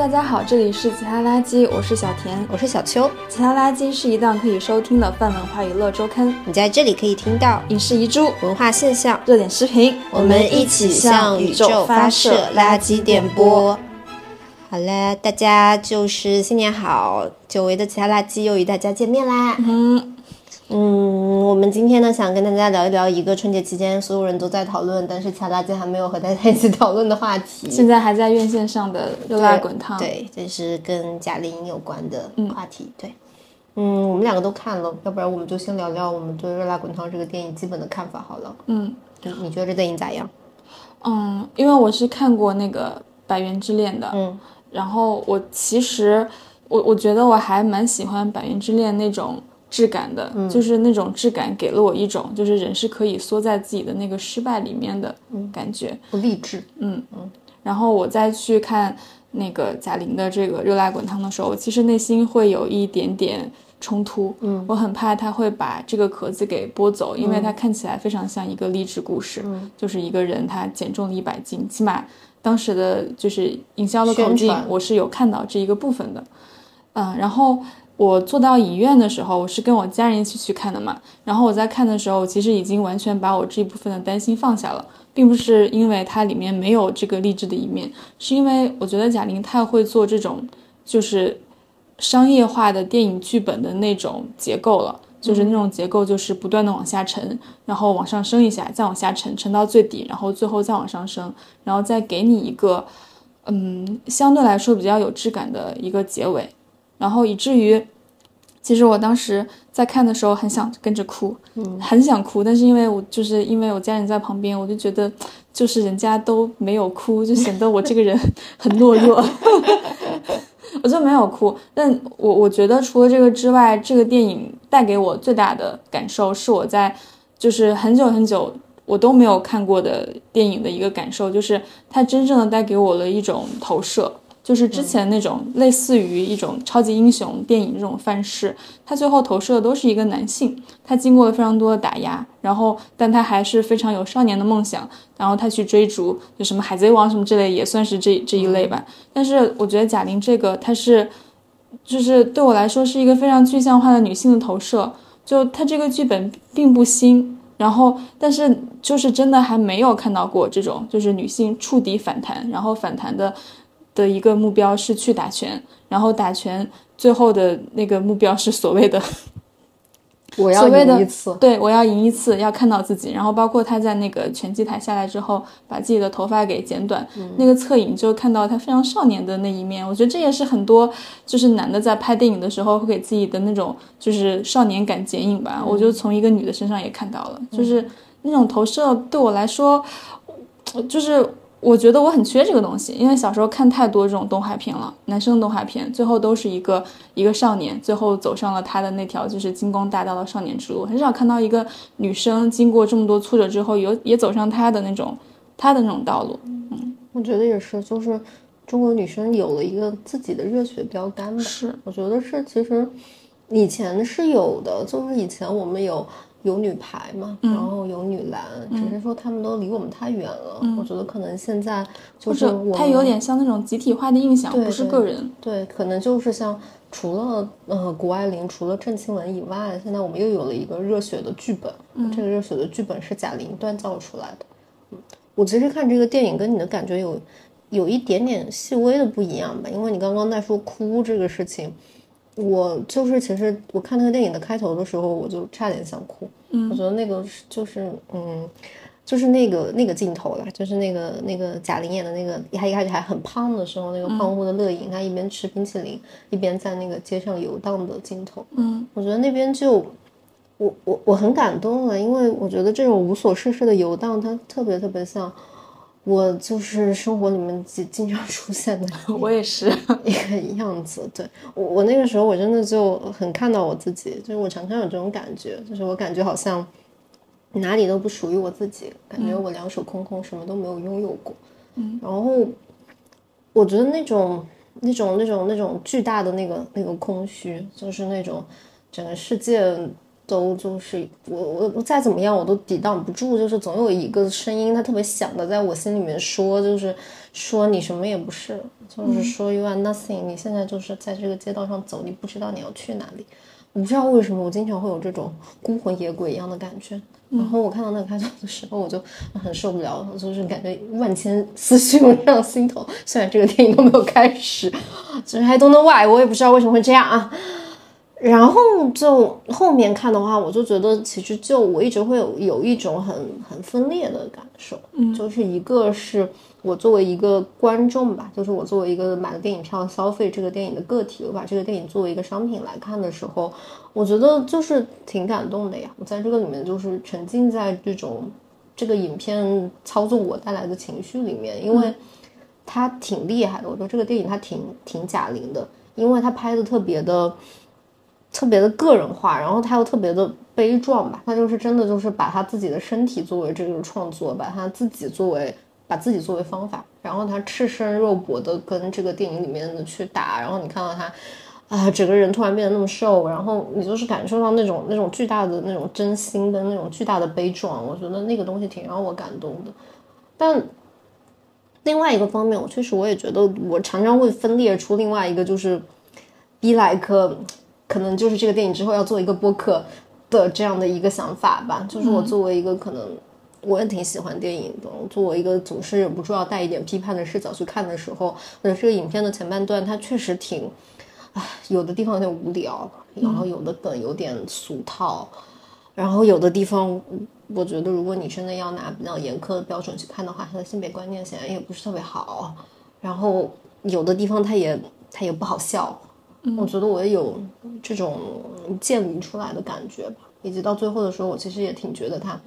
大家好，这里是其他垃圾，我是小田，我是小秋。其他垃圾是一档可以收听的泛文化娱乐周刊，你在这里可以听到影视遗珠、文化现象、热点视频，我们一起向宇宙发射垃圾电波。好了，大家就是新年好，久违的其他垃圾又与大家见面啦。嗯。嗯，我们今天呢，想跟大家聊一聊一个春节期间所有人都在讨论，但是其他垃圾还没有和大家一起讨论的话题。现在还在院线上的《热辣滚烫》，对，这是跟贾玲有关的话题。对，嗯，我们两个都看了，要不然我们就先聊聊我们对《热辣滚烫》这个电影基本的看法好了。嗯，你你觉得这电影咋样？嗯，因为我是看过那个《百元之恋》的，嗯，然后我其实我我觉得我还蛮喜欢《百元之恋》那种。质感的，就是那种质感，给了我一种就是人是可以缩在自己的那个失败里面的感觉，不励志。嗯嗯。然后我再去看那个贾玲的这个《热辣滚烫》的时候，其实内心会有一点点冲突。嗯，我很怕他会把这个壳子给剥走，因为它看起来非常像一个励志故事，就是一个人他减重了一百斤，起码当时的就是营销的口径，我是有看到这一个部分的。嗯，然后。我坐到影院的时候，我是跟我家人一起去看的嘛。然后我在看的时候，其实已经完全把我这一部分的担心放下了，并不是因为它里面没有这个励志的一面，是因为我觉得贾玲太会做这种就是商业化的电影剧本的那种结构了，就是那种结构就是不断的往下沉，然后往上升一下，再往下沉，沉到最底，然后最后再往上升，然后再给你一个嗯相对来说比较有质感的一个结尾。然后以至于，其实我当时在看的时候很想跟着哭，嗯，很想哭，但是因为我就是因为我家人在旁边，我就觉得就是人家都没有哭，就显得我这个人很懦弱，我就没有哭。但我我觉得除了这个之外，这个电影带给我最大的感受是我在就是很久很久我都没有看过的电影的一个感受，就是它真正的带给我了一种投射。就是之前那种类似于一种超级英雄电影这种范式，他最后投射的都是一个男性，他经过了非常多的打压，然后但他还是非常有少年的梦想，然后他去追逐，就什么海贼王什么之类，也算是这这一类吧。但是我觉得贾玲这个，她是，就是对我来说是一个非常具象化的女性的投射。就她这个剧本并不新，然后但是就是真的还没有看到过这种，就是女性触底反弹，然后反弹的。的一个目标是去打拳，然后打拳最后的那个目标是所谓的我要赢一次，对我要赢一次，要看到自己。然后包括他在那个拳击台下来之后，把自己的头发给剪短，那个侧影就看到他非常少年的那一面。我觉得这也是很多就是男的在拍电影的时候会给自己的那种就是少年感剪影吧。我就从一个女的身上也看到了，就是那种投射对我来说，就是。我觉得我很缺这个东西，因为小时候看太多这种动画片了，男生动画片最后都是一个一个少年，最后走上了他的那条就是金光大道的少年之路，很少看到一个女生经过这么多挫折之后，有也走上她的那种她的那种道路。嗯，我觉得也是，就是中国女生有了一个自己的热血标杆吧。是，我觉得是，其实以前是有的，就是以前我们有。有女排嘛，然后有女篮，只是说他们都离我们太远了。我觉得可能现在就是它有点像那种集体化的印象，不是个人。对，可能就是像除了呃谷爱凌，除了郑钦文以外，现在我们又有了一个热血的剧本。这个热血的剧本是贾玲锻造出来的。嗯，我其实看这个电影跟你的感觉有有一点点细微的不一样吧，因为你刚刚在说哭这个事情。我就是，其实我看那个电影的开头的时候，我就差点想哭。嗯，我觉得那个就是，嗯，就是那个那个镜头了，就是那个那个贾玲演的那个，她一开始还很胖的时候，那个胖乎的乐莹，她一边吃冰淇淋，一边在那个街上游荡的镜头。嗯，我觉得那边就，我我我很感动啊，因为我觉得这种无所事事的游荡，它特别特别像。我就是生活里面经经常出现的，我也是一个样子。对我，我那个时候我真的就很看到我自己，就是我常常有这种感觉，就是我感觉好像哪里都不属于我自己，感觉我两手空空，什么都没有拥有过。嗯，然后我觉得那种那种那种那种巨大的那个那个空虚，就是那种整个世界都就是我我我再怎么样我都抵挡不住，就是总有一个声音，它特别响的在我心里面说，就是说你什么也不是，就是说 you are nothing，你现在就是在这个街道上走，你不知道你要去哪里。我不知道为什么我经常会有这种孤魂野鬼一样的感觉。然后我看到那个开头的时候，我就很受不了，就是感觉万千思绪涌上心头。虽然这个电影都没有开始，就是 I don't know why，我也不知道为什么会这样啊。然后就后面看的话，我就觉得其实就我一直会有有一种很很分裂的感受，嗯，就是一个是我作为一个观众吧，就是我作为一个买了电影票消费这个电影的个体，我把这个电影作为一个商品来看的时候，我觉得就是挺感动的呀。我在这个里面就是沉浸在这种这个影片操纵我带来的情绪里面，因为它挺厉害的。我觉得这个电影它挺挺贾玲的，因为它拍的特别的。特别的个人化，然后他又特别的悲壮吧，他就是真的就是把他自己的身体作为这个创作，把他自己作为把自己作为方法，然后他赤身肉搏的跟这个电影里面的去打，然后你看到他啊，整个人突然变得那么瘦，然后你就是感受到那种那种巨大的那种真心跟那种巨大的悲壮，我觉得那个东西挺让我感动的。但另外一个方面，我确实我也觉得我常常会分裂出另外一个就是 be like。可能就是这个电影之后要做一个播客的这样的一个想法吧。就是我作为一个可能我也挺喜欢电影的，作为一个总是忍不住要带一点批判的视角去看的时候，我觉得这个影片的前半段它确实挺，唉，有的地方有点无聊，然后有的梗有点俗套，然后有的地方我觉得如果你真的要拿比较严苛的标准去看的话，他的性别观念显然也不是特别好，然后有的地方他也他也不好笑。我觉得我也有这种建立出来的感觉吧，以及到最后的时候，我其实也挺觉得他啊，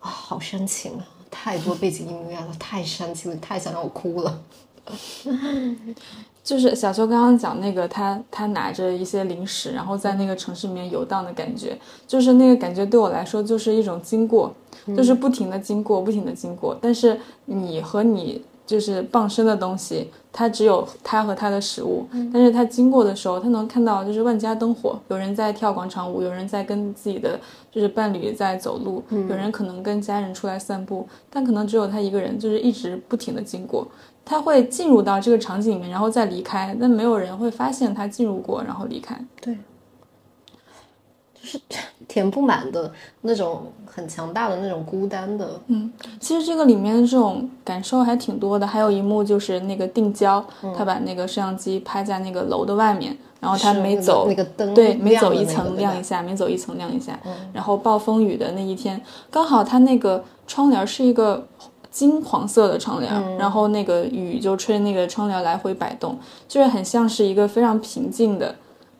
好煽情啊，太多背景音乐了，太煽情了，太想让我哭了。就是小秋刚刚讲那个，他他拿着一些零食，然后在那个城市里面游荡的感觉，就是那个感觉对我来说就是一种经过，就是不停的经过，不停的经过，但是你和你。就是傍身的东西，它只有它和它的食物。但是它经过的时候，它能看到就是万家灯火，有人在跳广场舞，有人在跟自己的就是伴侣在走路，有人可能跟家人出来散步，但可能只有他一个人，就是一直不停的经过。他会进入到这个场景里面，然后再离开，但没有人会发现他进入过，然后离开。对。是 填不满的那种很强大的那种孤单的，嗯，其实这个里面的这种感受还挺多的。还有一幕就是那个定焦，他把那个摄像机拍在那个楼的外面，然后他每走那个灯，对，每走一层亮一下，每走一层亮一下。然后暴风雨的那一天，刚好他那个窗帘是一个金黄色的窗帘，然后那个雨就吹那个窗帘来回摆动，就是很像是一个非常平静的。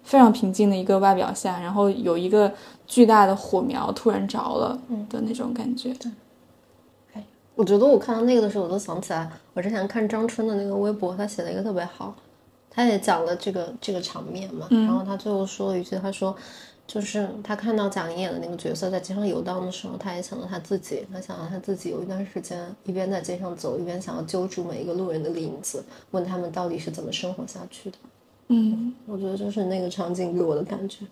非常平静的一个外表下，然后有一个巨大的火苗突然着了的那种感觉。对，哎，我觉得我看到那个的时候，我都想起来我之前看张春的那个微博，他写了一个特别好，他也讲了这个这个场面嘛。然后他最后说了一句，他说，就是他看到贾玲演的那个角色在街上游荡的时候，他也想到他自己，他想到他自己有一段时间一边在街上走，一边想要揪住每一个路人的领子，问他们到底是怎么生活下去的。嗯，我觉得就是那个场景给我的感觉。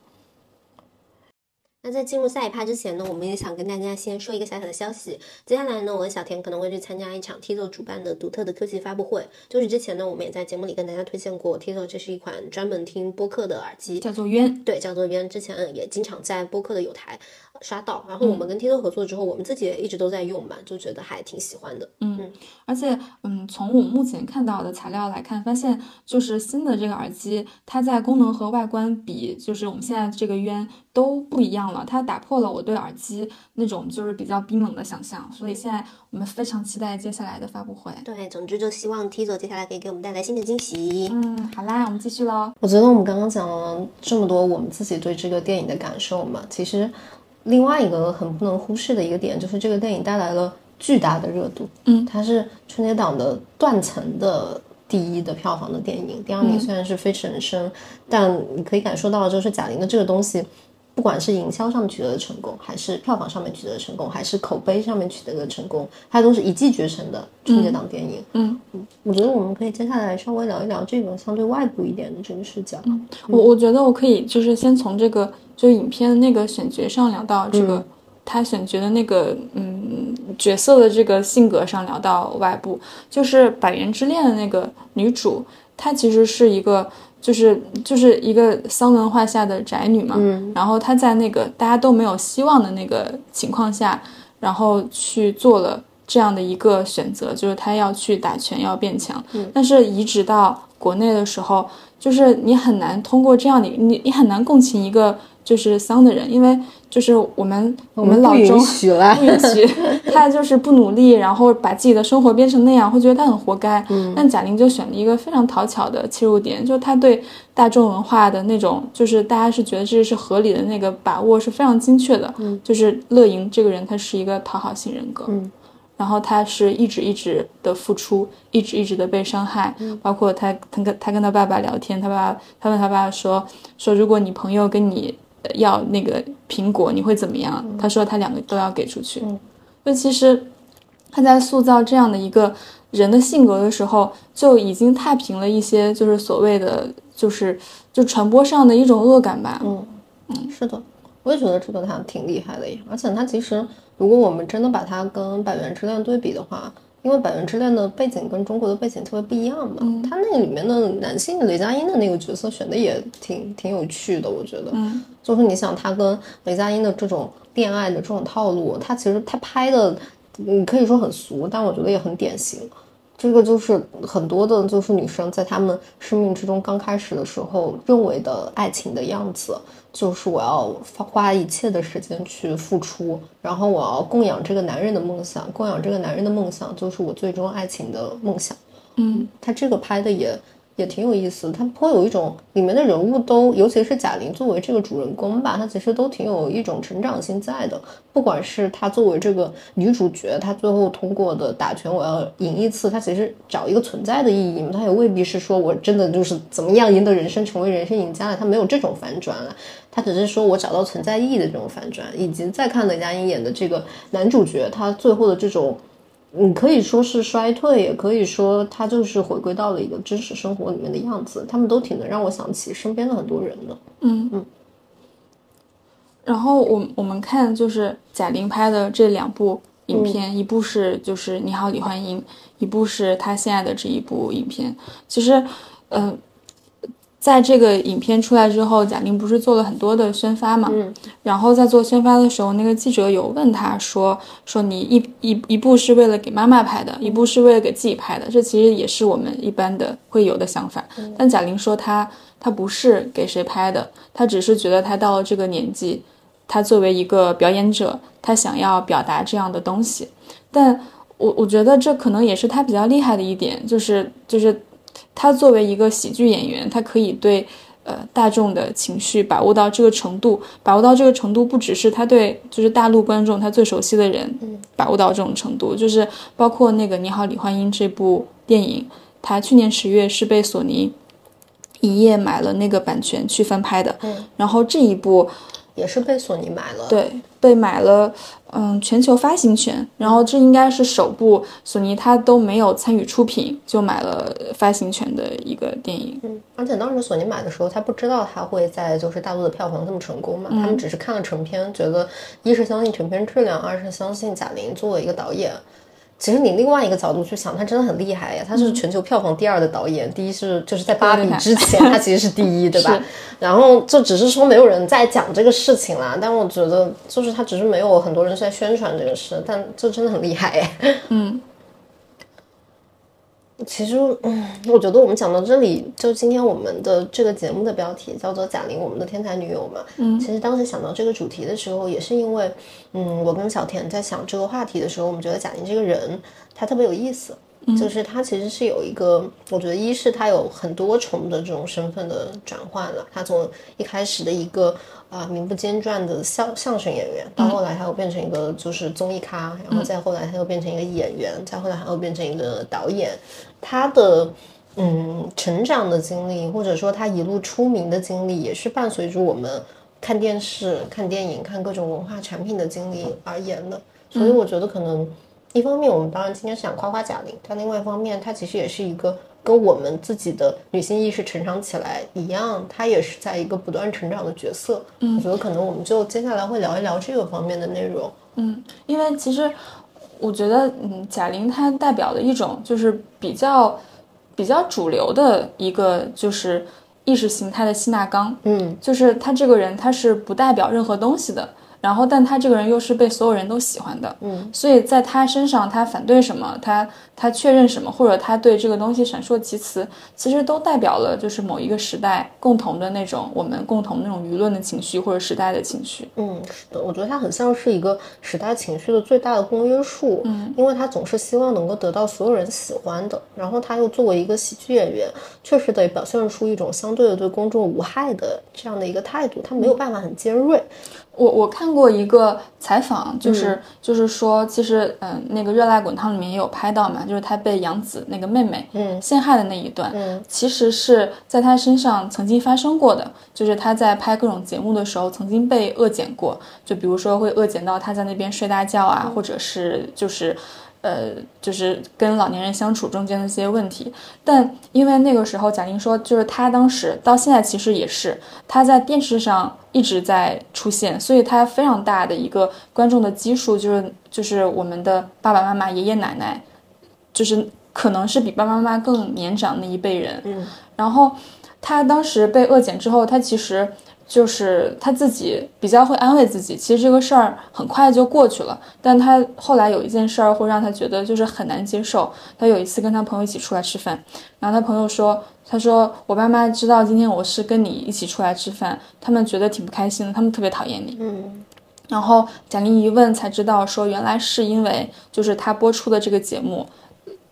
那在进入下一趴之前呢，我们也想跟大家先说一个小小的消息。接下来呢，我和小田可能会去参加一场 Tizo 主办的独特的科技发布会。就是之前呢，我们也在节目里跟大家推荐过 Tizo，这是一款专门听播客的耳机，叫做渊。对，叫做渊。之前也经常在播客的有台。刷到，然后我们跟 T 头合作之后，我们自己也一直都在用嘛，就觉得还挺喜欢的。嗯，而且嗯，从我目前看到的材料来看，发现就是新的这个耳机，它在功能和外观比，就是我们现在这个渊都不一样了。它打破了我对耳机那种就是比较冰冷的想象，所以现在我们非常期待接下来的发布会。对，总之就希望 Tizo 接下来可以给我们带来新的惊喜。嗯，好啦，我们继续喽。我觉得我们刚刚讲了这么多我们自己对这个电影的感受嘛，其实。另外一个很不能忽视的一个点，就是这个电影带来了巨大的热度。嗯，它是春节档的断层的第一的票房的电影，第二名虽然是《飞驰人生》，但你可以感受到，就是贾玲的这个东西，不管是营销上面取得的成功，还是票房上面取得的成功，还是口碑上面取得的成功，它都是一骑绝尘的春节档电影。嗯我觉得我们可以接下来稍微聊一聊这个相对外部一点的这个视角。我我觉得我可以就是先从这个就影片的那个选角上聊到这个、他选角的那个嗯角色的这个性格上聊到外部，就是《百元之恋》的那个女主，她其实是一个就是就是一个丧文化下的宅女嘛，嗯然后她在那个大家都没有希望的那个情况下，然后去做了这样的一个选择，就是她要去打拳，要变强。但是移植到国内的时候，就是你很难通过这样的你你很难共情一个就是丧的人，因为就是我们我们老不允许了 不。允许 他就是不努力，然后把自己的生活变成那样，会觉得他很活该。但贾玲就选了一个非常讨巧的切入点，就他对大众文化的那种，就是大家是觉得这是合理的那个把握是非常精确的。就是乐莹这个人，他是一个讨好型人格。嗯然后他是一直一直的付出，一直一直的被伤害，包括他他跟他跟他爸爸聊天，他爸他问他爸爸说说如果你朋友跟你呃要那个苹果，你会怎么样？他说他两个都要给出去。就其实他在塑造这样的一个人的性格的时候，就已经踏平了一些就是所谓的就是就传播上的一种恶感吧。嗯嗯是的，我也觉得这个他挺厉害的耶。而且他其实，如果我们真的把他跟《百元之恋》对比的话，因为《百元之恋》的背景跟中国的背景特别不一样嘛，他那个里面的男性雷佳音的那个角色选的也挺挺有趣的，我觉得。嗯就是你想他跟雷佳音的这种恋爱的这种套路，他其实他拍的，你，可以说很俗，但我觉得也很典型。这个就是很多的，就是女生在她们生命之中刚开始的时候认为的爱情的样子，就是我要花花一切的时间去付出，然后我要供养这个男人的梦想，供养这个男人的梦想就是我最终爱情的梦想。嗯他这个拍的也也挺有意思，他颇有一种里面的人物都，尤其是贾玲作为这个主人公吧，她其实都挺有一种成长性在的。不管是她作为这个女主角，她最后通过的打拳我要赢一次，她其实找一个存在的意义嘛，她也未必是说我真的就是怎么样赢得人生，成为人生赢家了，她没有这种反转了。她只是说我找到存在意义的这种反转，以及再看雷佳音演的这个男主角，他最后的这种你可以说是衰退，也可以说他就是回归到了一个真实生活里面的样子。他们都挺能让我想起身边的很多人的。嗯嗯。然后我我们看就是贾玲拍的这两部影片，一部是就是《你好，李焕英》，一部是她现在的这一部影片。其实，嗯、在这个影片出来之后，贾玲不是做了很多的宣发嘛？嗯然后在做宣发的时候，那个记者有问她说：“说你一一一部是为了给妈妈拍的，一部是为了给自己拍的，这其实也是我们一般的会有的想法。但贾玲说她她不是给谁拍的，她只是觉得她到了这个年纪，她作为一个表演者，她想要表达这样的东西。但我我觉得这可能也是她比较厉害的一点，就是就是她作为一个喜剧演员，他可以对呃大众的情绪把握到这个程度，把握到这个程度，不只是他对就是大陆观众他最熟悉的人把握到这种程度，就是包括那个《你好，李焕英》这部电影，他去年十月是被索尼一夜买了那个版权去翻拍的，嗯。然后这一部也是被索尼买了。，对，被买了，嗯，全球发行权。然后这应该是首部索尼它都没有参与出品就买了发行权的一个电影。嗯，而且当时索尼买的时候，他不知道他会在就是大陆的票房这么成功嘛，他们只是看了成片，觉得一是相信成片质量，二是相信贾玲作为一个导演。其实你另外一个角度去想，他真的很厉害呀！他是全球票房第二的导演，第一是就是在《芭比之前，他其实是第一，对吧？然后就只是说没有人在讲这个事情啦，但我觉得就是他只是没有很多人在宣传这个事，但这真的很厉害哎。嗯其实，嗯，我觉得我们讲到这里，就今天我们的这个节目的标题叫做“贾玲，我们的天才女友”嘛。嗯其实当时想到这个主题的时候，也是因为，嗯，我跟小田在想这个话题的时候，我们觉得贾玲这个人她特别有意思，就是他其实是有一个，我觉得一是他有很多重的这种身份的转换了，他从一开始的一个啊、名不见传的相相声演员，到后来他又变成一个就是综艺咖，然后再后来他又变成一个演员，再后来他又变成一个导演，他的。嗯，成长的经历，或者说他一路出名的经历，也是伴随着我们看电视、看电影、看各种文化产品的经历而言的。所以我觉得可能一方面我们当然今天是想夸夸贾玲，但另外一方面她其实也是一个。跟我们自己的女性意识成长起来一样，她也是在一个不断成长的角色。嗯，我觉得可能我们就接下来会聊一聊这个方面的内容。嗯，因为其实我觉得，嗯，贾玲她代表的一种就是比较比较主流的一个就是意识形态的吸纳缸。嗯，就是她这个人，她是不代表任何东西的。然后，但他这个人又是被所有人都喜欢的，嗯，所以在他身上，他反对什么，他他确认什么，或者他对这个东西闪烁其词，其实都代表了就是某一个时代共同的那种我们共同那种舆论的情绪或者时代的情绪。嗯，是的，我觉得他很像是一个时代情绪的最大的公约数，嗯，因为他总是希望能够得到所有人喜欢的，然后他又作为一个喜剧演员，确实得表现出一种相对的对公众无害的这样的一个态度，他没有办法很尖锐。我我看过一个采访，就是就是说，其实嗯，那个《热辣滚烫》里面也有拍到嘛，就是他被杨紫那个妹妹嗯。陷害的那一段，嗯。其实是在他身上曾经发生过的，就是他在拍各种节目的时候曾经被恶剪过，就比如说会恶剪到他在那边睡大觉啊，或者是就是。呃，就是跟老年人相处中间的一些问题，但因为那个时候贾玲说，就是她当时到现在其实也是她在电视上一直在出现，所以她非常大的一个观众的基数，就是就是我们的爸爸妈妈、爷爷奶奶，就是可能是比爸爸妈妈更年长那一辈人。嗯，然后她当时被恶剪之后，她其实。就是他自己比较会安慰自己，其实这个事儿很快就过去了。但他后来有一件事儿会让他觉得就是很难接受。他有一次跟他朋友一起出来吃饭，然后他朋友说：“他说我爸妈知道今天我是跟你一起出来吃饭，他们觉得挺不开心的，他们特别讨厌你。”嗯，然后贾玲一问才知道，说原来是因为就是他播出的这个节目，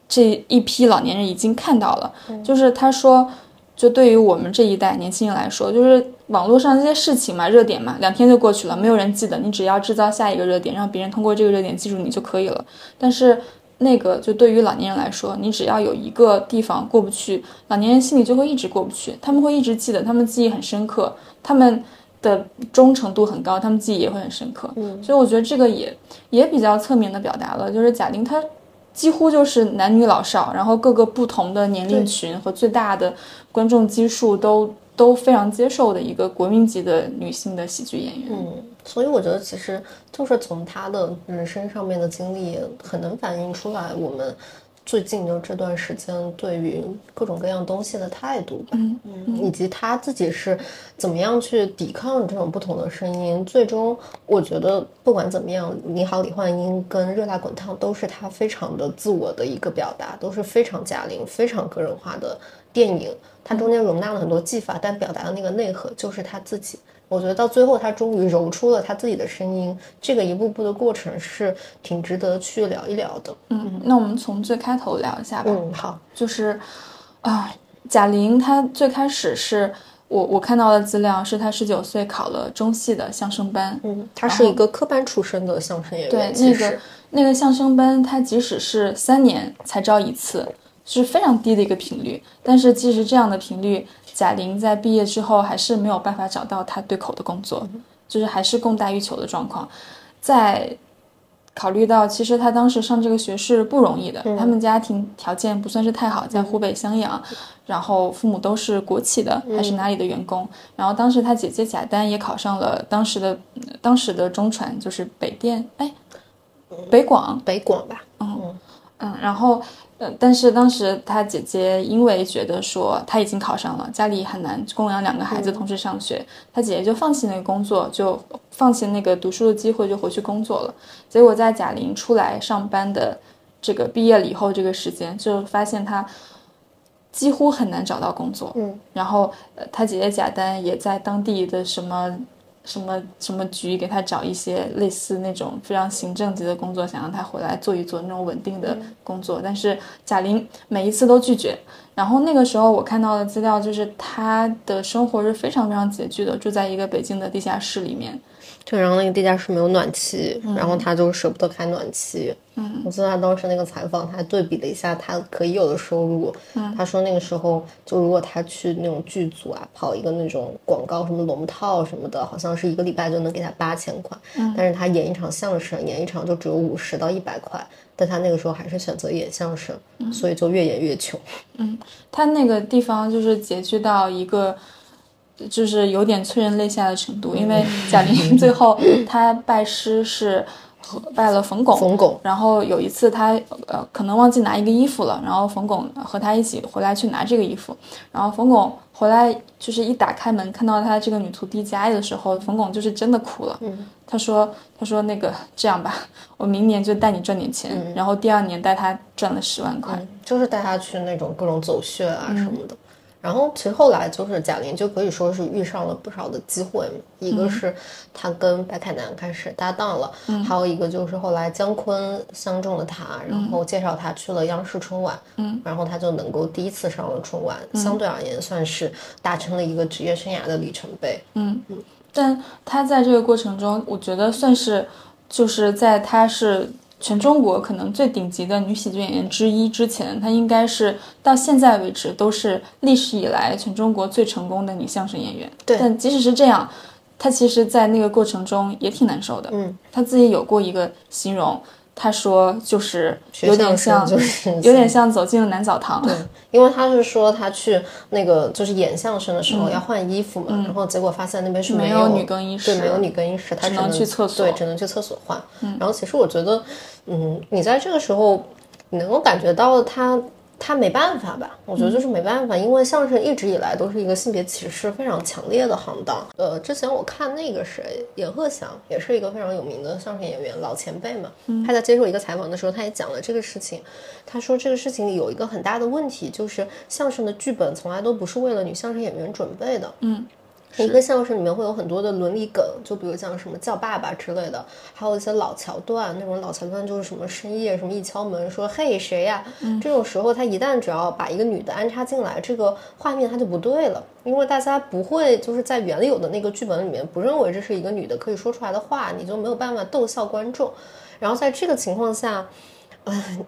这一批老年人已经看到了，就是他说。就对于我们这一代年轻人来说，就是网络上这些事情嘛，热点嘛，两天就过去了，没有人记得。你只要制造下一个热点，让别人通过这个热点记住你就可以了。但是那个，就对于老年人来说，你只要有一个地方过不去，老年人心里就会一直过不去，他们会一直记得，他们记忆很深刻，他们的忠诚度很高，他们记忆也会很深刻。嗯，所以我觉得这个也也比较侧面的表达了，就是贾玲她。几乎就是男女老少，然后各个不同的年龄群和最大的观众基数都都非常接受的一个国民级的女性的喜剧演员。嗯，所以我觉得其实就是从她的人生上面的经历，很能反映出来我们最近的这段时间对于各种各样东西的态度吧。嗯嗯，以及他自己是怎么样去抵抗这种不同的声音。最终，我觉得不管怎么样，《你好，李焕英》跟《热辣滚烫》都是他非常的自我的一个表达，都是非常贾玲、非常个人化的电影。它中间容纳了很多技法，但表达的那个内核就是他自己。我觉得到最后，他终于揉出了他自己的声音。这个一步步的过程是挺值得去聊一聊的。嗯，那我们从最开头聊一下吧。嗯，好，就是啊，贾玲她最开始是我我看到的资料是她十九岁考了中戏的相声班。嗯，她是一个科班出身的相声演员。对，那个那个相声班，他即使是三年才招一次，是非常低的一个频率。但是即使这样的频率，贾玲在毕业之后还是没有办法找到她对口的工作，就是还是供大于求的状况。在考虑到其实她当时上这个学是不容易的，他们家庭条件不算是太好，在湖北襄阳，然后父母都是国企的，还是哪里的员工。然后当时她姐姐贾丹也考上了当时的当时的中传，就是北电，哎。北广，北广吧，嗯嗯，然后，呃，但是当时他姐姐因为觉得说他已经考上了，家里很难供养两个孩子同时上学，他姐姐就放弃那个工作，就放弃那个读书的机会，就回去工作了。结果在贾玲出来上班的这个毕业了以后，这个时间就发现她几乎很难找到工作。嗯，然后，呃，他姐姐贾丹也在当地的什么。什么什么局给他找一些类似那种非常行政级的工作，想让他回来做一做那种稳定的工作，但是贾玲每一次都拒绝。然后那个时候我看到的资料就是她的生活是非常非常拮据的，住在一个北京的地下室里面。就然后那个地下室没有暖气，然后他就舍不得开暖气。嗯，我记得他当时那个采访，他还对比了一下他可以有的收入。嗯，他说那个时候就如果他去那种剧组啊，跑一个那种广告什么龙套什么的，好像是一个礼拜就能给他八千块。嗯，但是他演一场相声，演一场就只有五十到一百块。但他那个时候还是选择演相声，所以就越演越穷。嗯，他那个地方就是拮据到一个。就是有点催人泪下的程度，因为贾玲 最后她拜师是拜了冯巩，冯巩。然后有一次她呃可能忘记拿一个衣服了，然后冯巩和她一起回来去拿这个衣服，然后冯巩回来就是一打开门看到她这个女徒弟佳艺的时候，冯巩就是真的哭了。嗯，他说他说那个这样吧，我明年就带你赚点钱，然后第二年带她赚了十万块，就是带她去那种各种走穴啊什么的。然后其实后来就是贾玲就可以说是遇上了不少的机会，一个是她跟白凯南开始搭档了，还有一个就是后来姜昆相中了她，然后介绍她去了央视春晚，嗯，然后她就能够第一次上了春晚，相对而言算是达成了一个职业生涯的里程碑，嗯嗯，但她在这个过程中，我觉得算是就是在她是。全中国可能最顶级的女喜剧演员之一，之前她应该是到现在为止都是历史以来全中国最成功的女相声演员。对，但即使是这样，她其实，在那个过程中也挺难受的。嗯，她自己有过一个形容。他说，就是有点像，就是有点像走进了男澡堂。对，因为他是说他去那个就是演相声的时候要换衣服嘛，然后结果发现那边是没有女更衣室，对，没有女更衣室，他只能去厕所，对，只能去厕所换。然后其实我觉得，嗯，你在这个时候，你能够感觉到他。他没办法吧？我觉得就是没办法，因为相声一直以来都是一个性别歧视非常强烈的行当。呃，之前我看那个谁，阎鹤祥也是一个非常有名的相声演员，老前辈嘛。他在接受一个采访的时候，他也讲了这个事情。他说这个事情有一个很大的问题，就是相声的剧本从来都不是为了女相声演员准备的。嗯。一个相声里面会有很多的伦理梗，就比如像什么叫爸爸之类的，还有一些老桥段。那种老桥段就是什么深夜什么一敲门说嘿谁呀？这种时候他一旦只要把一个女的安插进来，这个画面它就不对了，因为大家不会就是在原有的那个剧本里面不认为这是一个女的可以说出来的话，你就没有办法逗笑观众。然后在这个情况下。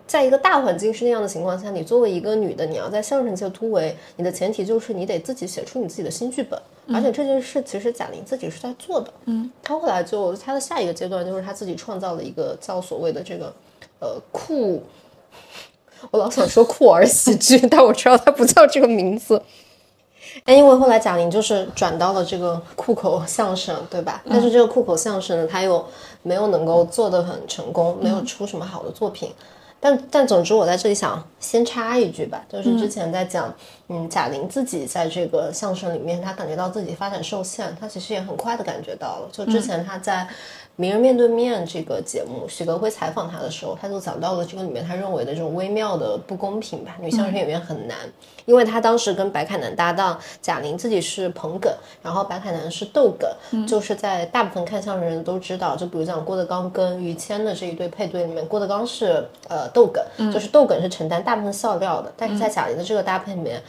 在一个大环境是那样的情况下，你作为一个女的，你要在相声界突围，你的前提就是你得自己写出你自己的新剧本。而且这件事其实贾玲自己是在做的。嗯，她后来就她的下一个阶段就是她自己创造了一个叫所谓的这个呃酷，我老想说酷儿喜剧，但我知道它不叫这个名字。哎，因为后来贾玲就是转到了这个酷口相声，对吧？但是这个酷口相声呢，她又没有能够做得很成功，没有出什么好的作品。但但总之，我在这里想先插一句吧，就是之前在讲，嗯，贾玲自己在这个相声里面，她感觉到自己发展受限，她其实也很快的感觉到了。就之前她在《名人面对面》这个节目，许戈辉采访他的时候，他就讲到了这个里面他认为的这种微妙的不公平吧，女相声演员很难。因为他当时跟白凯南搭档，贾玲自己是捧哏，然后白凯南是逗哏，就是在大部分看相声人都知道，就比如讲郭德纲跟于谦的这一对配对里面，郭德纲是呃逗哏，就是逗哏是承担大部分笑料的，但是在贾玲的这个搭配里面，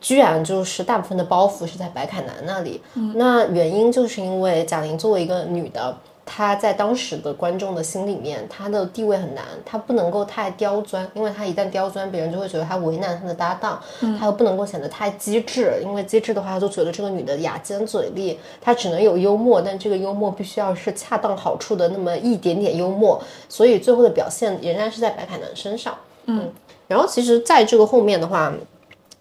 居然就是大部分的包袱是在白凯南那里，那原因就是因为贾玲作为一个女的。他在当时的观众的心里面，他的地位很难，他不能够太刁钻，因为他一旦刁钻，别人就会觉得他为难他的搭档。他又不能够显得太机智，因为机智的话，他就觉得这个女的牙尖嘴利，她只能有幽默，但这个幽默必须要是恰当好处的那么一点点幽默，所以最后的表现仍然是在白凯南身上。嗯，然后其实在这个后面的话。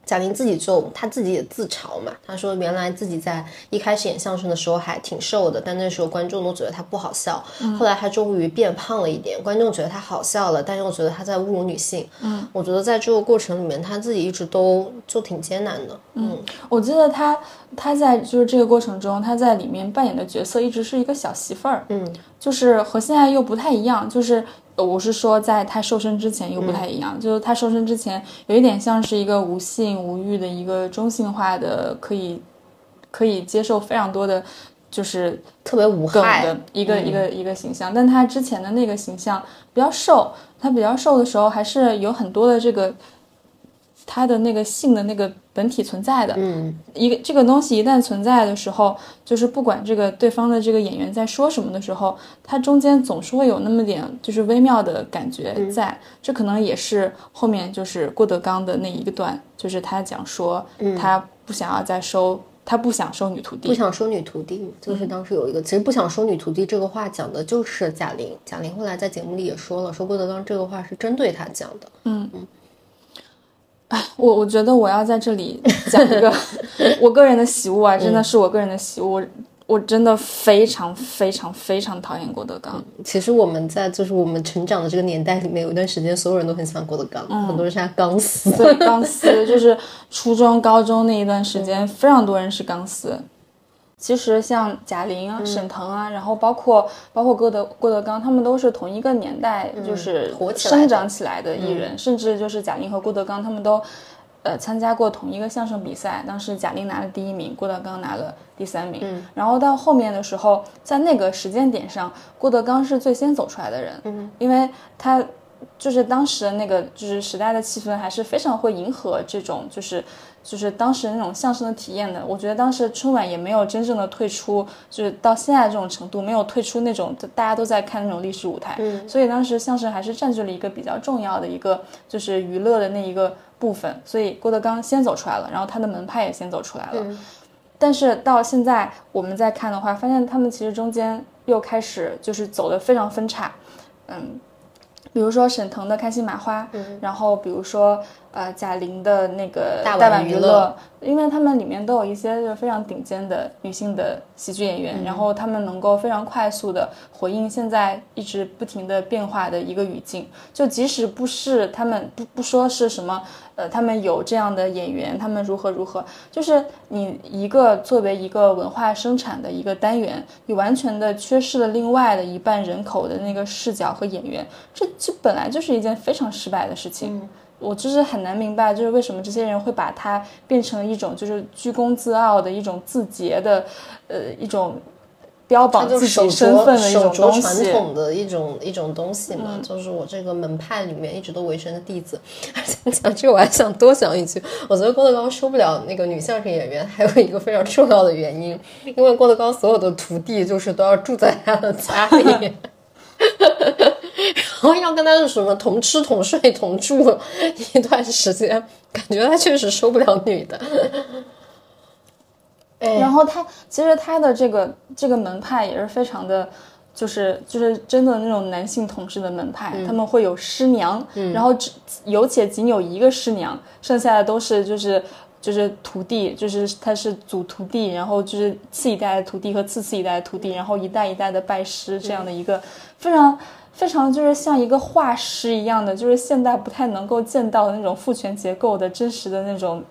贾玲自己就她自己也自嘲嘛，她说原来自己在一开始演相声的时候还挺瘦的，但那时候观众都觉得她不好笑。后来她终于变胖了一点，观众觉得她好笑了，但又觉得她在侮辱女性。嗯，我觉得在这个过程里面，她自己一直都就挺艰难的。嗯，我记得她她在就是这个过程中，她在里面扮演的角色一直是一个小媳妇儿。嗯，就是和现在又不太一样，就是。我是说，在他瘦身之前又不太一样，就是他瘦身之前有一点像是一个无性无欲的一个中性化的，可以可以接受非常多的，就是特别无害的一个一个一个形象。但他之前的那个形象比较瘦，他比较瘦的时候还是有很多的这个他的那个性的那个本体存在的。嗯一个这个东西一旦存在的时候，就是不管这个对方的这个演员在说什么的时候，它中间总是会有那么点就是微妙的感觉在。这可能也是后面就是郭德纲的那一个段，就是他讲说他不想要再收，他不想收女徒弟不。想收女徒弟，就是当时有一个，其实不想收女徒弟这个话讲的就是贾玲。贾玲后来在节目里也说了，说郭德纲这个话是针对他讲的。我我觉得我要在这里讲一个 我个人的喜恶啊，真的是我个人的喜恶。我我真的非常非常非常讨厌郭德纲。其实我们在就是我们成长的这个年代里面，有一段时间所有人都很喜欢郭德纲，很多人是他钢丝。对，钢丝 就是初中、高中那一段时间，非常多人是钢丝。其实像贾玲啊、沈腾啊，然后包括包括郭德郭德纲，他们都是同一个年代就是火起来生长起来的艺人，甚至就是贾玲和郭德纲他们都呃参加过同一个相声比赛，当时贾玲拿了第一名，郭德纲拿了第三名。嗯。然后到后面的时候，在那个时间点上，郭德纲是最先走出来的人，嗯。因为他就是当时的那个就是时代的气氛还是非常会迎合这种就是就是当时那种相声的体验的。我觉得当时春晚也没有真正的退出，就是到现在这种程度，没有退出那种大家都在看那种历史舞台。嗯所以当时相声还是占据了一个比较重要的一个就是娱乐的那一个部分。所以郭德纲先走出来了，然后他的门派也先走出来了。嗯但是到现在我们再看的话，发现他们其实中间又开始就是走的非常分叉，嗯，比如说沈腾的开心麻花，嗯。然后比如说呃贾玲的那个大大碗娱乐娱乐，因为他们里面都有一些就是非常顶尖的女性的喜剧演嗯。员，然后他们能够非常快速的回应现在一直不停的变化的一个语境，就即使不是他们不不说是什么。呃，他们有这样的演员，他们如何如何，就是你一个作为一个文化生产的一个单元，你完全的缺失了另外的一半人口的那个视角和演员，这这本来就是一件非常失败的事情。我就是很难明白，就是为什么这些人会把它变成一种就是居功自傲的一种自洁的，呃，一种标榜自己身镯份的一种传东西。传统的一种一种东西嘛，就是我这个门派里面一直都维生的弟子。而且讲这个我还想多讲一句，我觉得郭德纲收不了那个女相声演员，还有一个非常重要的原因，因为郭德纲所有的徒弟就是都要住在他的家里。然后要跟他是什么同吃同睡同住一段时间，感觉他确实收不了女的。哎。然后他其实他的这个这个门派也是非常的，就是就是真的那种男性统治的门派，他们会有师娘，然后只有且仅有一个师娘，剩下的都是就是。就是徒弟，就是他是祖徒弟，然后就是次一代的徒弟和次次一代的徒弟，然后一代一代的拜师，这样的一个非常非常就是像一个画师一样的，就是现代不太能够见到的那种父权结构的真实的那种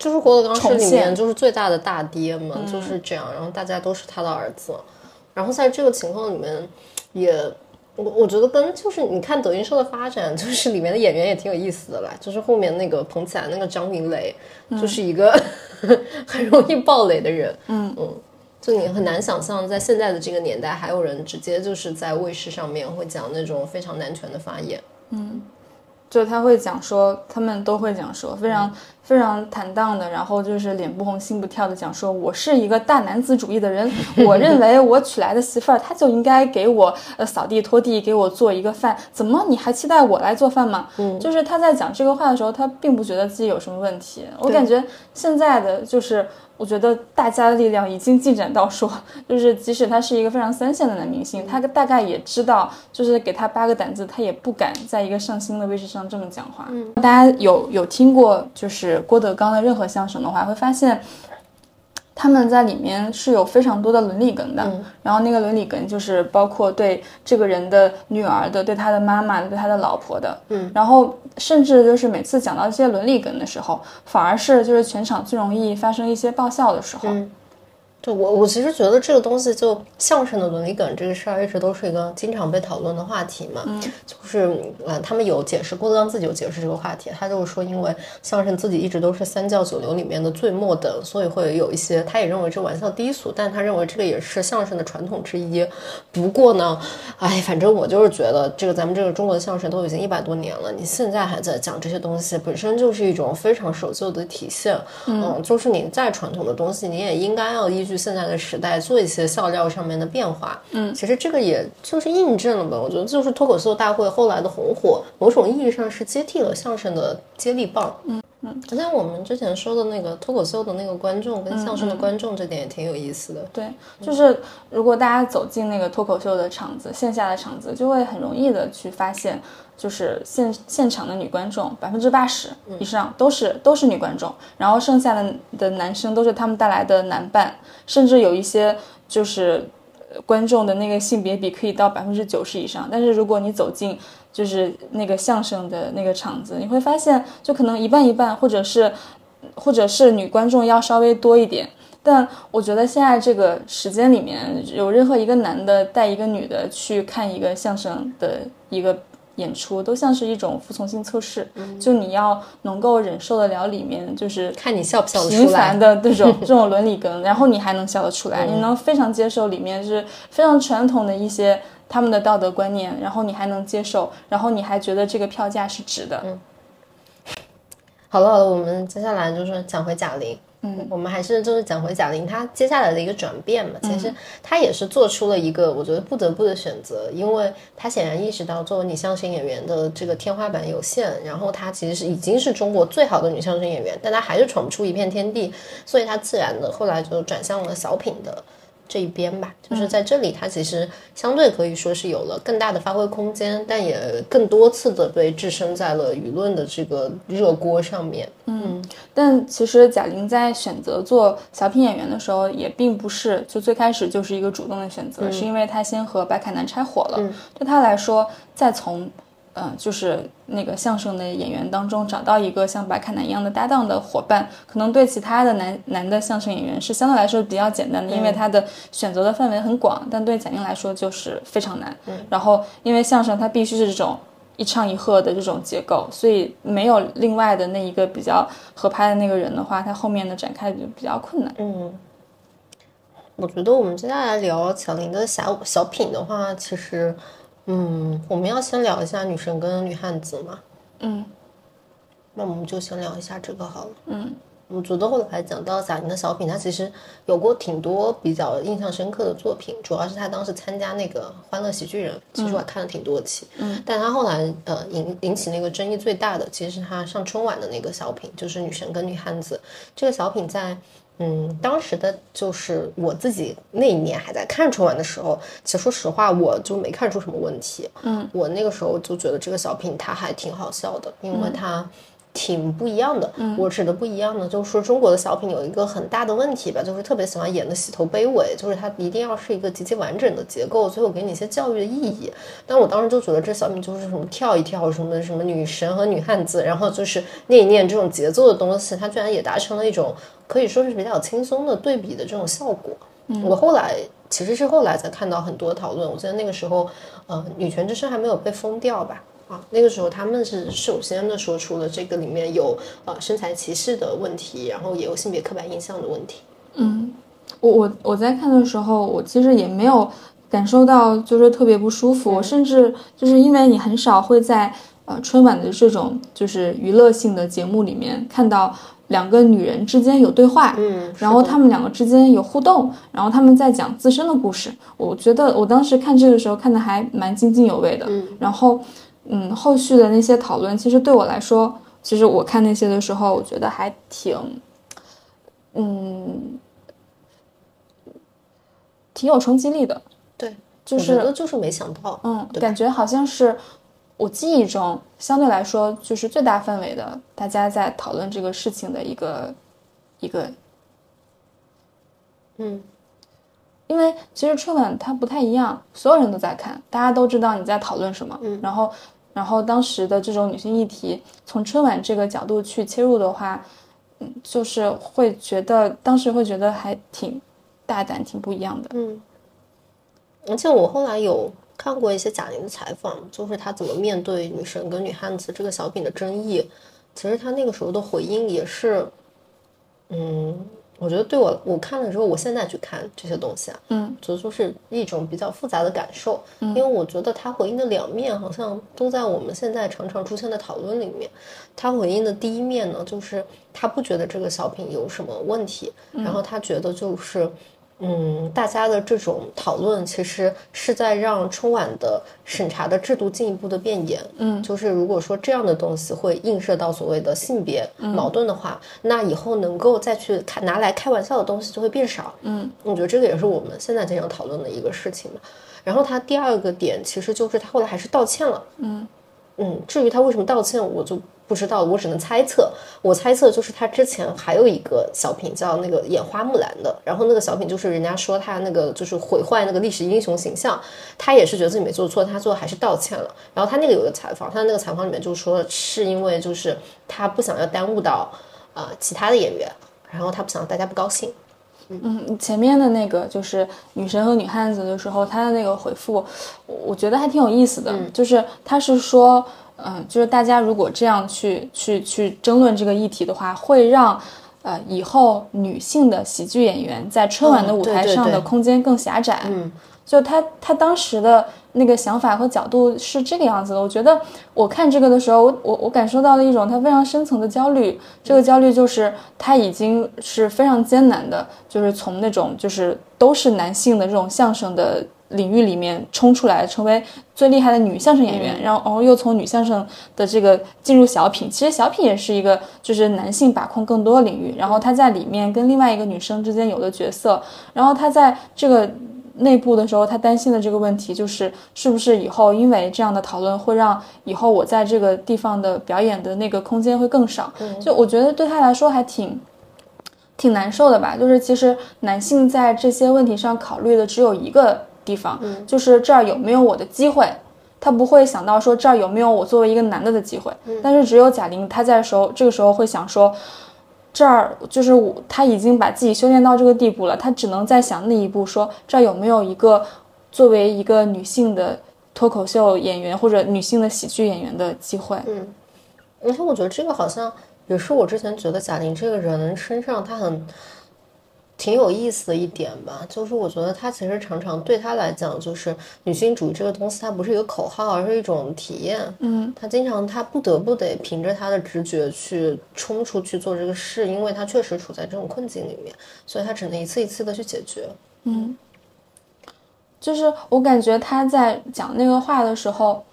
就是郭德纲是里面就是最大的大爹嘛，就是这样，然后大家都是他的儿子，然后在这个情况里面也。我我觉得跟就是你看德云社的发展，就是里面的演员也挺有意思的啦。就是后面那个捧起来那个张云雷，就是一个 很容易爆雷的人。嗯嗯，就你很难想象，在现在的这个年代，还有人直接就是在卫视上面会讲那种非常男权的发言。就他会讲说，他们都会讲说，非常非常坦荡的，然后就是脸不红心不跳的讲说，我是一个大男子主义的人，我认为我娶来的媳妇儿，她就应该给我呃扫地拖地，给我做一个饭，怎么你还期待我来做饭吗？嗯，就是他在讲这个话的时候，他并不觉得自己有什么问题。我感觉现在的就是。我觉得大家的力量已经进展到说，就是即使他是一个非常三线的男明星，他大概也知道，就是给他八个胆子，他也不敢在一个上星的位置上这么讲话。嗯，大家有有听过就是郭德纲的任何相声的话，会发现。他们在里面是有非常多的伦理梗的，然后那个伦理梗就是包括对这个人的女儿的、对他的妈妈的、对他的老婆的，嗯，然后甚至就是每次讲到这些伦理梗的时候，反而是就是全场最容易发生一些爆笑的时候，对我，我其实觉得这个东西就相声的伦理梗这个事儿，一直都是一个经常被讨论的话题嘛。嗯，就是呃，他们有解释，郭德纲自己有解释这个话题，他就是说，因为相声自己一直都是三教九流里面的最末等，所以会有一些，他也认为这玩笑低俗，但他认为这个也是相声的传统之一。不过呢，哎，反正我就是觉得，这个咱们这个中国的相声都已经一百多年了，你现在还在讲这些东西，本身就是一种非常守旧的体现。嗯，就是你再传统的东西，你也应该要依据。现在的时代做一些笑料上面的变化，嗯，其实这个也就是印证了吧。我觉得就是脱口秀大会后来的红火，某种意义上是接替了相声的接力棒，嗯嗯。像我们之前说的那个脱口秀的那个观众跟相声的观众，这点也挺有意思的。对，就是如果大家走进那个脱口秀的场子，线下的场子，就会很容易的去发现。就是现现场的女观众百分之八十以上都是都是女观众，然后剩下的的男生都是他们带来的男伴，甚至有一些就是观众的那个性别比可以到百分之九十以上。但是如果你走进就是那个相声的那个场子，你会发现就可能一半一半，或者是或者是女观众要稍微多一点。但我觉得现在这个时间里面，有任何一个男的带一个女的去看一个相声的一个。演出都像是一种服从性测试，就你要能够忍受得了里面就是看你笑不笑得出来频繁的这种这种伦理梗，然后你还能笑得出来，你能非常接受里面是非常传统的一些他们的道德观念，然后你还能接受，然后你还觉得这个票价是值的。嗯，好了好了，我们接下来就是讲回贾玲。嗯，我们还是就是讲回贾玲她接下来的一个转变嘛。其实她也是做出了一个我觉得不得不的选择，因为她显然意识到作为女相声演员的这个天花板有限，然后她其实是已经是中国最好的女相声演员，但她还是闯不出一片天地，所以她自然的后来就转向了小品的。这一边吧，就是在这里，他其实相对可以说是有了更大的发挥空间，但也更多次的被置身在了舆论的这个热锅上面。嗯，但其实贾玲在选择做小品演员的时候，也并不是就最开始就是一个主动的选择，是因为她先和白凯南拆伙了。对她来说，再从嗯，就是那个相声的演员当中找到一个像白凯南一样的搭档的伙伴，可能对其他的男男的相声演员是相对来说比较简单的，因为他的选择的范围很广。但对贾玲来说就是非常难。然后因为相声它必须是这种一唱一和的这种结构，所以没有另外的那一个比较合拍的那个人的话，他后面的展开就比较困难。嗯，我觉得我们接下来聊小玲的小小品的话，其实。嗯，我们要先聊一下女神跟女汉子嘛。嗯，那我们就先聊一下这个好了。嗯，我觉得后来讲到贾玲的小品，她其实有过挺多比较印象深刻的作品，主要是她当时参加那个《欢乐喜剧人》，其实我还看了挺多期。嗯，但她后来呃引引起那个争议最大的，其实是她上春晚的那个小品，就是女神跟女汉子这个小品在。嗯，当时的就是我自己那一年还在看春晚的时候，其实说实话，我就没看出什么问题。嗯，我那个时候就觉得这个小品它还挺好笑的，因为它。挺不一样的，我指的不一样呢，就是说中国的小品有一个很大的问题吧，就是特别喜欢演的洗头卑微，就是它一定要是一个极其完整的结构，最后给你一些教育的意义。但我当时就觉得这小品就是什么跳一跳，什么什么女神和女汉子，然后就是念一念这种节奏的东西，它居然也达成了一种可以说是比较轻松的对比的这种效果。我后来其实是后来才看到很多讨论，我记得那个时候，呃，女权之声还没有被封掉吧。啊，那个时候他们是首先的说出了这个里面有呃身材歧视的问题，然后也有性别刻板印象的问题。嗯，我我我在看的时候，我其实也没有感受到就是特别不舒服，甚至就是因为你很少会在呃春晚的这种就是娱乐性的节目里面看到两个女人之间有对话，嗯，然后她们两个之间有互动，然后她们在讲自身的故事。我觉得我当时看这个时候看的还蛮津津有味的，嗯，然后。嗯，后续的那些讨论，其实对我来说，其实我看那些的时候，我觉得还挺，嗯，挺有冲击力的。对，就是就是没想到，嗯，感觉好像是我记忆中相对来说就是最大范围的，大家在讨论这个事情的一个一个，嗯。因为其实春晚它不太一样，所有人都在看，大家都知道你在讨论什么。嗯，然后，然后当时的这种女性议题，从春晚这个角度去切入的话，嗯，就是会觉得当时会觉得还挺大胆、挺不一样的。嗯，而且我后来有看过一些贾玲的采访，就是她怎么面对女神跟女汉子这个小品的争议。其实她那个时候的回应也是，嗯，我觉得对我我看了之后，我现在去看这些东西啊，嗯，觉得说是一种比较复杂的感受。因为我觉得他回应的两面好像都在我们现在常常出现的讨论里面。他回应的第一面呢，就是他不觉得这个小品有什么问题，然后他觉得就是。嗯，大家的这种讨论其实是在让春晚的审查的制度进一步的变严。嗯，就是如果说这样的东西会映射到所谓的性别矛盾的话，那以后能够再去开拿来开玩笑的东西就会变少。嗯，我觉得这个也是我们现在经常讨论的一个事情嘛。然后他第二个点其实就是他后来还是道歉了。嗯嗯，至于他为什么道歉，我就不知道，我只能猜测。我猜测就是他之前还有一个小品叫那个演花木兰的，然后那个小品就是人家说他那个就是毁坏那个历史英雄形象，他也是觉得自己没做错，他最后还是道歉了。然后他那个有个采访，他那个采访里面就说是因为就是他不想要耽误到呃其他的演员，然后他不想让大家不高兴。嗯，前面的那个就是女神和女汉子的时候，他的那个回复，我我觉得还挺有意思的。就是他是说，嗯、就是大家如果这样去去去争论这个议题的话，会让呃以后女性的喜剧演员在春晚的舞台上的空间更狭窄。嗯，就他他当时的那个想法和角度是这个样子的。我觉得我看这个的时候，我我我感受到了一种他非常深层的焦虑。这个焦虑就是他已经是非常艰难的，就是从那种就是都是男性的这种相声的领域里面冲出来，成为最厉害的女相声演员，然后然后又从女相声的这个进入小品。其实小品也是一个就是男性把控更多的领域，然后他在里面跟另外一个女生之间有的角色，然后他在这个。内部的时候，他担心的这个问题就是，是不是以后因为这样的讨论会让以后我在这个地方的表演的那个空间会更少？就我觉得对他来说还挺挺难受的吧。就是其实男性在这些问题上考虑的只有一个地方，就是这儿有没有我的机会。他不会想到说这儿有没有我作为一个男的的机会，但是只有贾玲她在时候这个时候会想说，这儿就是我，他已经把自己修炼到这个地步了，他只能在想那一步说，这儿有没有一个作为一个女性的脱口秀演员或者女性的喜剧演员的机会。嗯而且我觉得这个好像也是我之前觉得贾玲这个人身上她很挺有意思的一点吧，就是我觉得她其实常常对她来讲，就是女性主义这个东西，它不是一个口号，而是一种体验。嗯，她经常她不得不得凭着她的直觉去冲出去做这个事，因为她确实处在这种困境里面，所以她只能一次一次的去解决。嗯就是我感觉他在讲那个话的时候，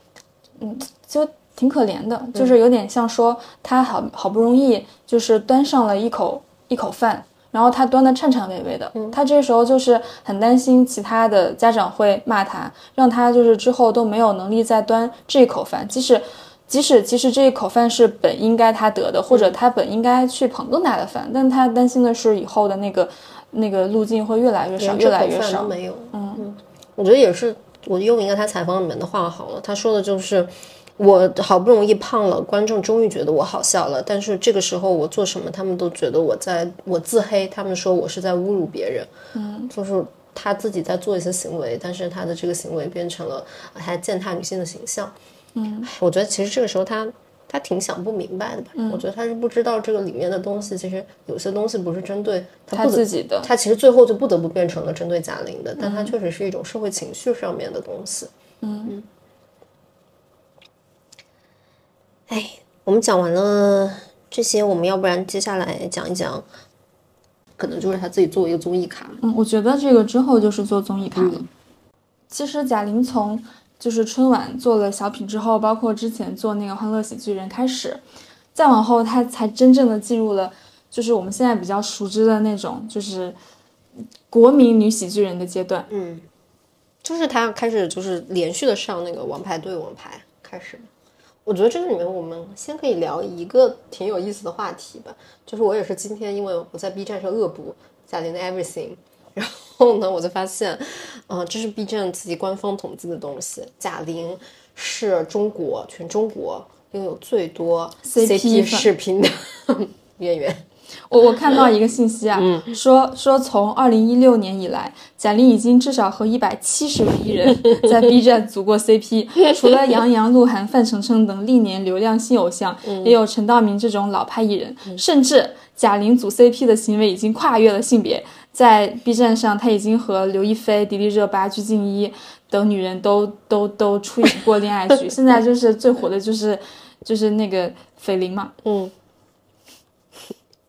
嗯，就挺可怜的，就是有点像说他好好不容易就是端上了一口一口饭，然后他端的颤颤巍巍的，他这时候就是很担心其他的家长会骂他，让他就是之后都没有能力再端这一口饭，即使。即使其实这一口饭是本应该他得的，或者他本应该去捧更大的饭，但他担心的是以后的那个那个路径会越来越少，越来越少。没有。嗯，我觉得也是，我用一个他采访里面的话好了，他说的就是。我好不容易胖了，观众终于觉得我好笑了。但是这个时候我做什么，他们都觉得我在我自黑，他们说我是在侮辱别人。嗯，就是他自己在做一些行为，但是他的这个行为变成了啊他践踏女性的形象。嗯，我觉得其实这个时候他他挺想不明白的吧。我觉得他是不知道这个里面的东西，其实有些东西不是针对他他自己的，他其实最后就不得不变成了针对贾玲的，但他确实是一种社会情绪上面的东西。嗯哎，我们讲完了这些，我们要不然接下来讲一讲，可能就是他自己作为一个综艺咖。嗯，我觉得这个之后就是做综艺咖了。其实贾玲从就是春晚做了小品之后，包括之前做那个《欢乐喜剧人》开始，再往后她才真正的进入了就是我们现在比较熟知的那种就是国民女喜剧人的阶段。嗯，就是她开始就是连续的上那个王牌对王牌开始。我觉得这个里面我们先可以聊一个挺有意思的话题吧，就是我也是今天因为我在 B 站上恶补贾玲的 Everything，然后呢我就发现，呃，这是 B 站自己官方统计的东西，贾玲是中国全中国拥有最多 CP 视频的 演员。我我看到一个信息啊，说说从二零一六年以来，贾玲已经至少和一百七十位艺人 在 B 站组过 CP，除了杨洋、鹿晗、范丞丞等历年流量新偶像，也有陈道明这种老派艺人，甚至贾玲组 CP 的行为已经跨越了性别，在 B 站上，她已经和刘亦菲、迪丽热巴、鞠婧祎等女人都都都出演过恋爱剧，现在就是最火的就是就是那个绯琳嘛，嗯，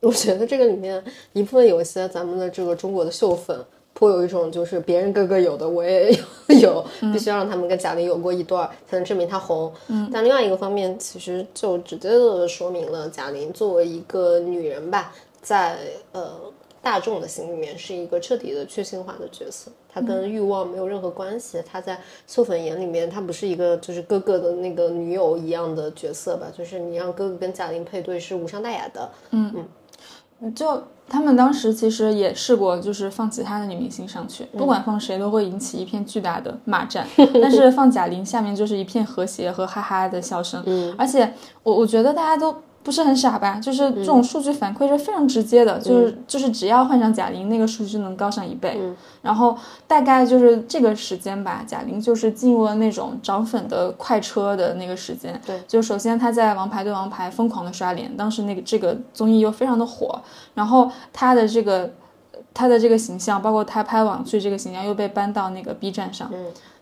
我觉得这个里面一部分有一些咱们的这个中国的秀粉，颇有一种就是别人哥哥有的我也 有，有必须要让他们跟贾玲有过一段才能证明她红。嗯，但另外一个方面，其实就直接的说明了贾玲作为一个女人吧，在呃大众的心里面是一个彻底的去性化的角色，她跟欲望没有任何关系。她在秀粉眼里面，她不是一个就是哥哥的那个女友一样的角色吧？就是你让哥哥跟贾玲配对是无伤大雅的。就他们当时其实也试过，就是放其他的女明星上去，不管放谁都会引起一片巨大的骂战。但是放贾玲，下面就是一片和谐和哈哈的笑声。而且我我觉得大家都不是很傻吧，就是这种数据反馈是非常直接的，就是就是只要换上贾玲，那个数据就能高上一倍。然后大概就是这个时间吧，贾玲就是进入了那种涨粉的快车的那个时间。对，就首先她在《王牌对王牌》疯狂的刷脸，当时那个这个综艺又非常的火，然后她的这个她的这个形象，包括她拍网剧这个形象又被搬到那个 B 站上。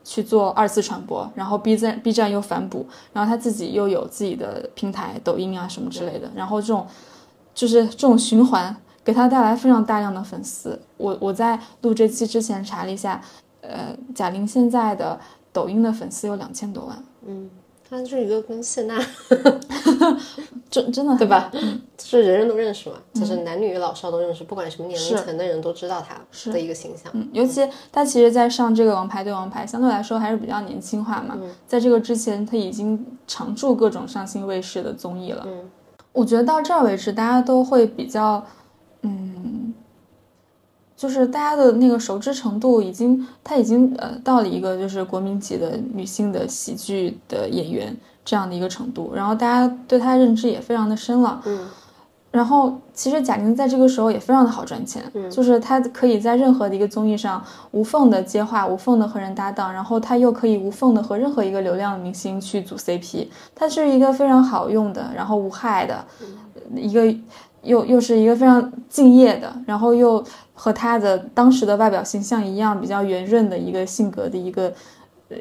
去做二次传播，然后 B 站 B 站又反哺，然后他自己又有自己的平台，抖音啊什么之类的，然后这种就是这种循环给他带来非常大量的粉丝。我我在录这期之前查了一下，呃，贾玲现在的抖音的粉丝有两千多万，嗯，她是一个跟谢娜，真真的对吧？是人人都认识嘛，就是男女老少都认识，不管什么年龄层的人都知道她的一个形象。嗯，尤其他其实，在上这个《王牌对王牌》，相对来说还是比较年轻化嘛。在这个之前，他已经常驻各种上星卫视的综艺了。嗯，我觉得到这儿为止，大家都会比较，嗯，就是大家的那个熟知程度已经，她已经呃到了一个就是国民级的女性的喜剧的演员这样的一个程度，然后大家对她认知也非常的深了。嗯。然后，其实贾玲在这个时候也非常的好赚钱，就是她可以在任何的一个综艺上无缝的接话，无缝的和人搭档，然后她又可以无缝的和任何一个流量明星去组 CP，她是一个非常好用的，然后无害的，一个又又是一个非常敬业的，然后又和她的当时的外表形象一样比较圆润的一个性格的一个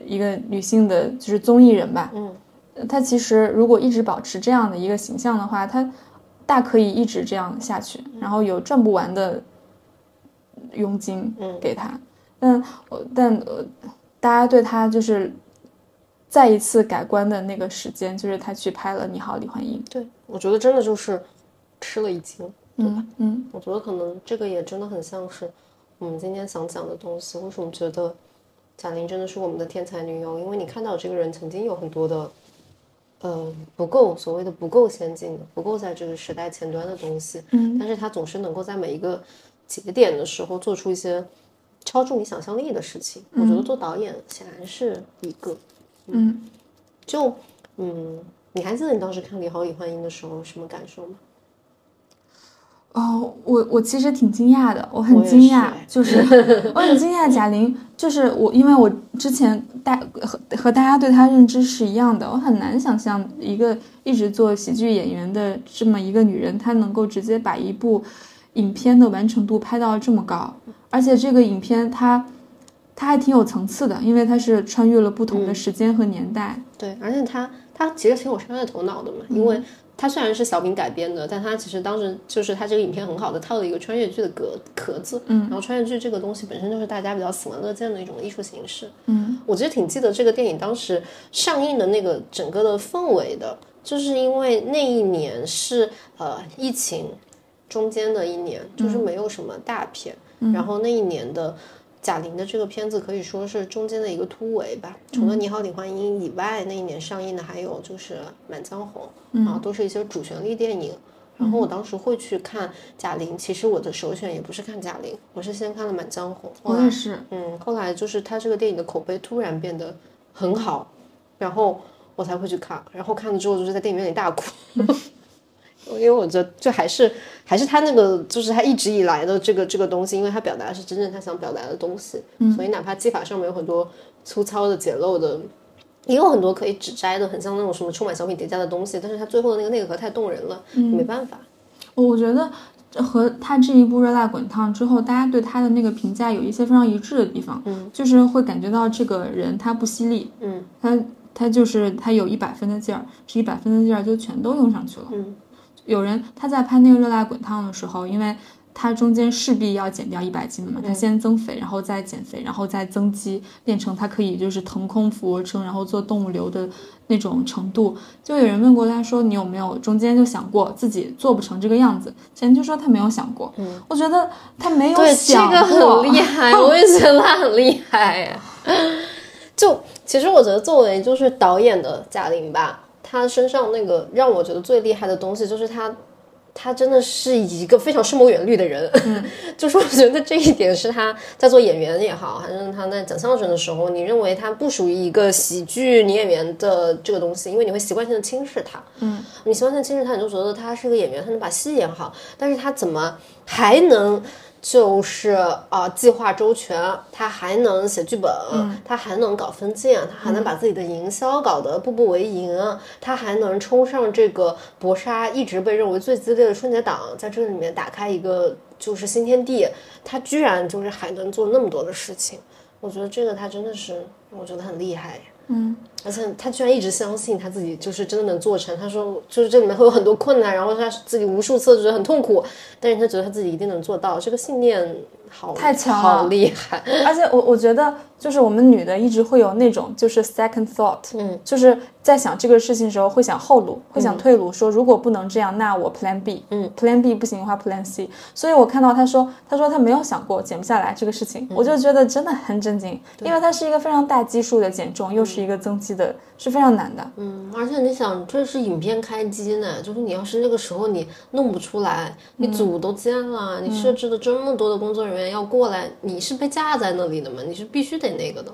一个女性的，就是综艺人吧。嗯，她其实如果一直保持这样的一个形象的话，她。大可以一直这样下去，然后有赚不完的佣金给他，但但呃，大家对她就是再一次改观的那个时间，就是她去拍了《你好，李焕英》。对，我觉得真的就是吃了一惊，嗯嗯，我觉得可能这个也真的很像是我们今天想讲的东西。为什么觉得贾玲真的是我们的天才女友？因为你看到这个人曾经有很多的。呃，不够所谓的不够先进的，不够在这个时代前端的东西，嗯，但是他总是能够在每一个节点的时候做出一些超出你想象力的事情。我觉得做导演显然是一个，嗯，就嗯，你还记得你当时看《你好，李焕英》的时候什么感受吗？哦，我我其实挺惊讶的，我很惊讶，就是 我很惊讶，贾玲就是我，因为我之前大和和大家对她认知是一样的，我很难想象一个一直做喜剧演员的这么一个女人，她能够直接把一部影片的完成度拍到这么高，而且这个影片它它还挺有层次的，因为它是穿越了不同的时间和年代，对，而且它它其实挺有商业头脑的嘛，因为。它虽然是小品改编的，但它其实当时就是它这个影片很好的套了一个穿越剧的壳壳子，嗯，然后穿越剧这个东西本身就是大家比较喜闻乐见的一种艺术形式，嗯，我其实挺记得这个电影当时上映的那个整个的氛围的，就是因为那一年是呃疫情中间的一年，就是没有什么大片，然后那一年的。贾玲的这个片子可以说是中间的一个突围吧。除了《你好，李焕英》以外，那一年上映的还有就是《满江红》，啊，都是一些主旋律电影。然后我当时会去看贾玲，其实我的首选也不是看贾玲，我是先看了《满江红》。我也是。嗯，后来就是他这个电影的口碑突然变得很好，然后我才会去看。然后看了之后就是在电影院里大哭，因为我觉得就还是还是他那个就是他一直以来的这个这个东西，因为他表达的是真正他想表达的东西，所以哪怕技法上面有很多粗糙的、简陋的，也有很多可以指摘的，很像那种什么充满小品叠加的东西，但是他最后的那个内核太动人了，没办法。我觉得和他这一部《热辣滚烫》之后，大家对他的那个评价有一些非常一致的地方，嗯，就是会感觉到这个人他不犀利，嗯，他他就是他有一百分的劲儿，这一百分的劲儿就全都用上去了，嗯。有人他在拍那个《热辣滚烫》的时候，因为他中间势必要减掉一百斤的嘛，他先增肥，然后再减肥，然后再增肌，变成他可以就是腾空俯卧撑，然后做动物流的那种程度。就有人问过他说：“你有没有中间就想过自己做不成这个样子？”前就说他没有想过。嗯，我觉得他没有想过这个，很厉害，我也觉得他很厉害。就其实我觉得作为就是导演的贾玲吧，她身上那个让我觉得最厉害的东西就是他，他真的是一个非常深谋远虑的人，就是我觉得这一点是他在做演员也好，还是他在讲相声的时候，你认为他不属于一个喜剧女演员的这个东西，因为你会习惯性的轻视他，嗯，你习惯性轻视他，你就觉得他是个演员，他能把戏演好，但是他怎么还能？就是啊，计划周全，他还能写剧本，他还能搞分镜，他还能把自己的营销搞得步步为营，他还能冲上这个搏杀一直被认为最激烈的春节档，在这里面打开一个就是新天地，他居然就是还能做那么多的事情，我觉得这个他真的是，我觉得很厉害。嗯，而且他居然一直相信他自己就是真的能做成。他说，就是这里面会有很多困难，然后他自己无数次觉得很痛苦，但是他觉得他自己一定能做到。这个信念好太强了。好厉害。而且我我觉得，就是我们女的一直会有那种就是 second thought，嗯，就是在想这个事情的时候会想后路，会想退路，说如果不能这样，那我 plan B，嗯，plan B 不行的话 plan C。所以我看到他说，他说他没有想过减不下来这个事情，我就觉得真的很震惊，因为它是一个非常大基数的减重，又是一个增肌的，是非常难的。嗯，而且你想，这是影片开机呢，就是你要是那个时候你弄不出来，你组都建了，你设置的这么多的工作人员要过来，你是被架在那里的嘛？你是必须得那个的。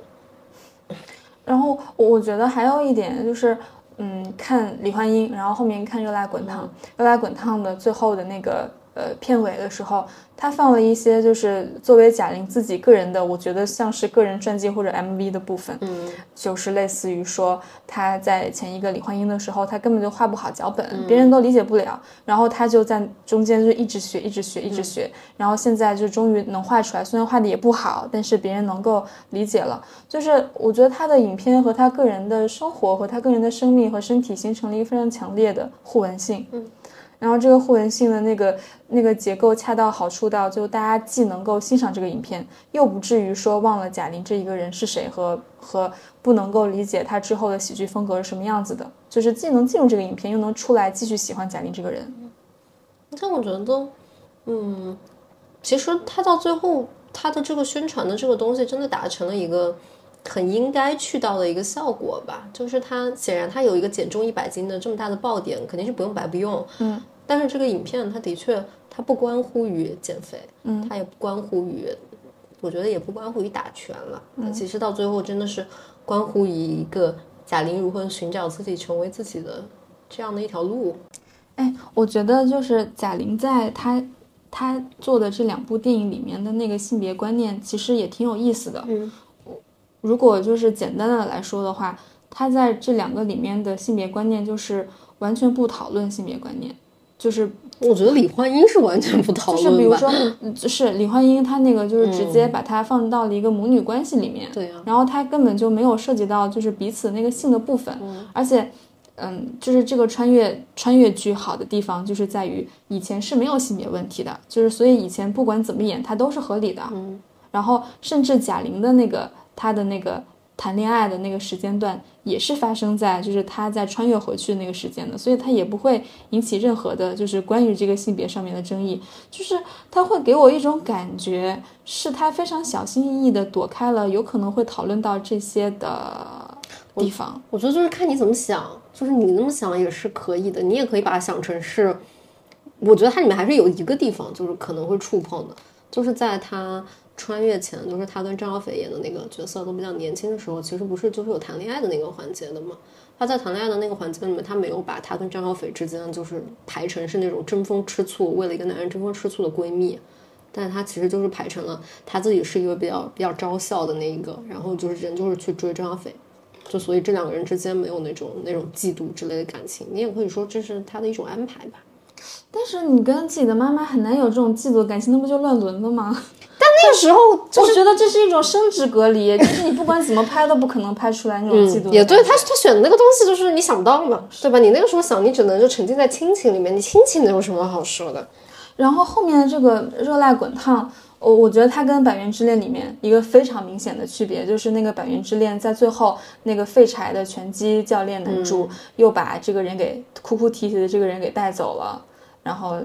然后我我觉得还有一点就是，嗯，看李焕英，然后后面看《热辣滚烫》，热辣滚烫》的最后的那个呃片尾的时候，他放了一些就是作为贾玲自己个人的，我觉得像是个人传记或者 MV 的部分，嗯就是类似于说他在前一个李焕英的时候，他根本就画不好脚本，别人都理解不了，然后他就在中间就一直学，一直学，一直学，然后现在就终于能画出来，虽然画的也不好，但是别人能够理解了。就是我觉得他的影片和他个人的生活和他个人的生命和身体形成了一个非常强烈的互文性。嗯。然后这个互文性的那个那个结构恰到好处到，就大家既能够欣赏这个影片，又不至于说忘了贾玲这一个人是谁和和不能够理解她之后的喜剧风格是什么样子的，就是既能进入这个影片，又能出来继续喜欢贾玲这个人。但我觉得，嗯，其实他到最后，他的这个宣传的这个东西，真的达成了一个很应该去到的一个效果吧。就是他显然他有一个减重一百斤的这么大的爆点，肯定是不用白不用。嗯，但是这个影片，它的确，它不关乎于减肥，嗯，它也不关乎于，我觉得也不关乎于打拳了。它其实到最后真的是关乎于一个贾玲如何寻找自己，成为自己的这样的一条路。哎，我觉得就是贾玲在她她做的这两部电影里面的那个性别观念，其实也挺有意思的。嗯，如果就是简单的来说的话，她在这两个里面的性别观念就是完全不讨论性别观念，就是我觉得李焕英是完全不讨论吧。就是比如说，是李焕英她那个就是直接把它放到了一个母女关系里面，对呀、然后她根本就没有涉及到就是彼此那个性的部分，而且，嗯，就是这个穿越穿越剧好的地方就是在于以前是没有性别问题的，就是所以以前不管怎么演它都是合理的，嗯，然后甚至贾玲的那个她的那个谈恋爱的那个时间段也是发生在就是他在穿越回去的那个时间的，所以他也不会引起任何的就是关于这个性别上面的争议，就是他会给我一种感觉，是他非常小心翼翼的躲开了有可能会讨论到这些的地方。我觉得就是看你怎么想，就是你那么想也是可以的，你也可以把它想成是，我觉得它里面还是有一个地方就是可能会触碰的，就是在他穿越前，就是他跟张小斐演的那个角色都比较年轻的时候，其实不是就是有谈恋爱的那个环节的嘛。他在谈恋爱的那个环节里面，他没有把他跟张小斐之间就是排成是那种争风吃醋，为了一个男人争风吃醋的闺蜜，但是他其实就是排成了他自己是一个比较比较招笑的那一个，然后就是人就是去追张小斐，就所以这两个人之间没有那种那种嫉妒之类的感情，你也可以说这是他的一种安排吧。但是你跟自己的妈妈很难有这种嫉妒感情，那不就乱伦了吗？但那个时候我觉得这是一种生殖隔离，就是你不管怎么拍都不可能拍出来那种嫉妒、嗯。也对，他他选的那个东西就是你想不到嘛，对吧？你那个时候想，你只能就沉浸在亲情里面，你亲情能有什么好说的？然后后面的这个热辣滚烫，我我觉得它跟《百元之恋》里面一个非常明显的区别，就是那个《百元之恋》在最后那个废柴的拳击教练男主又把这个人给哭哭啼啼的这个人给带走了，然后，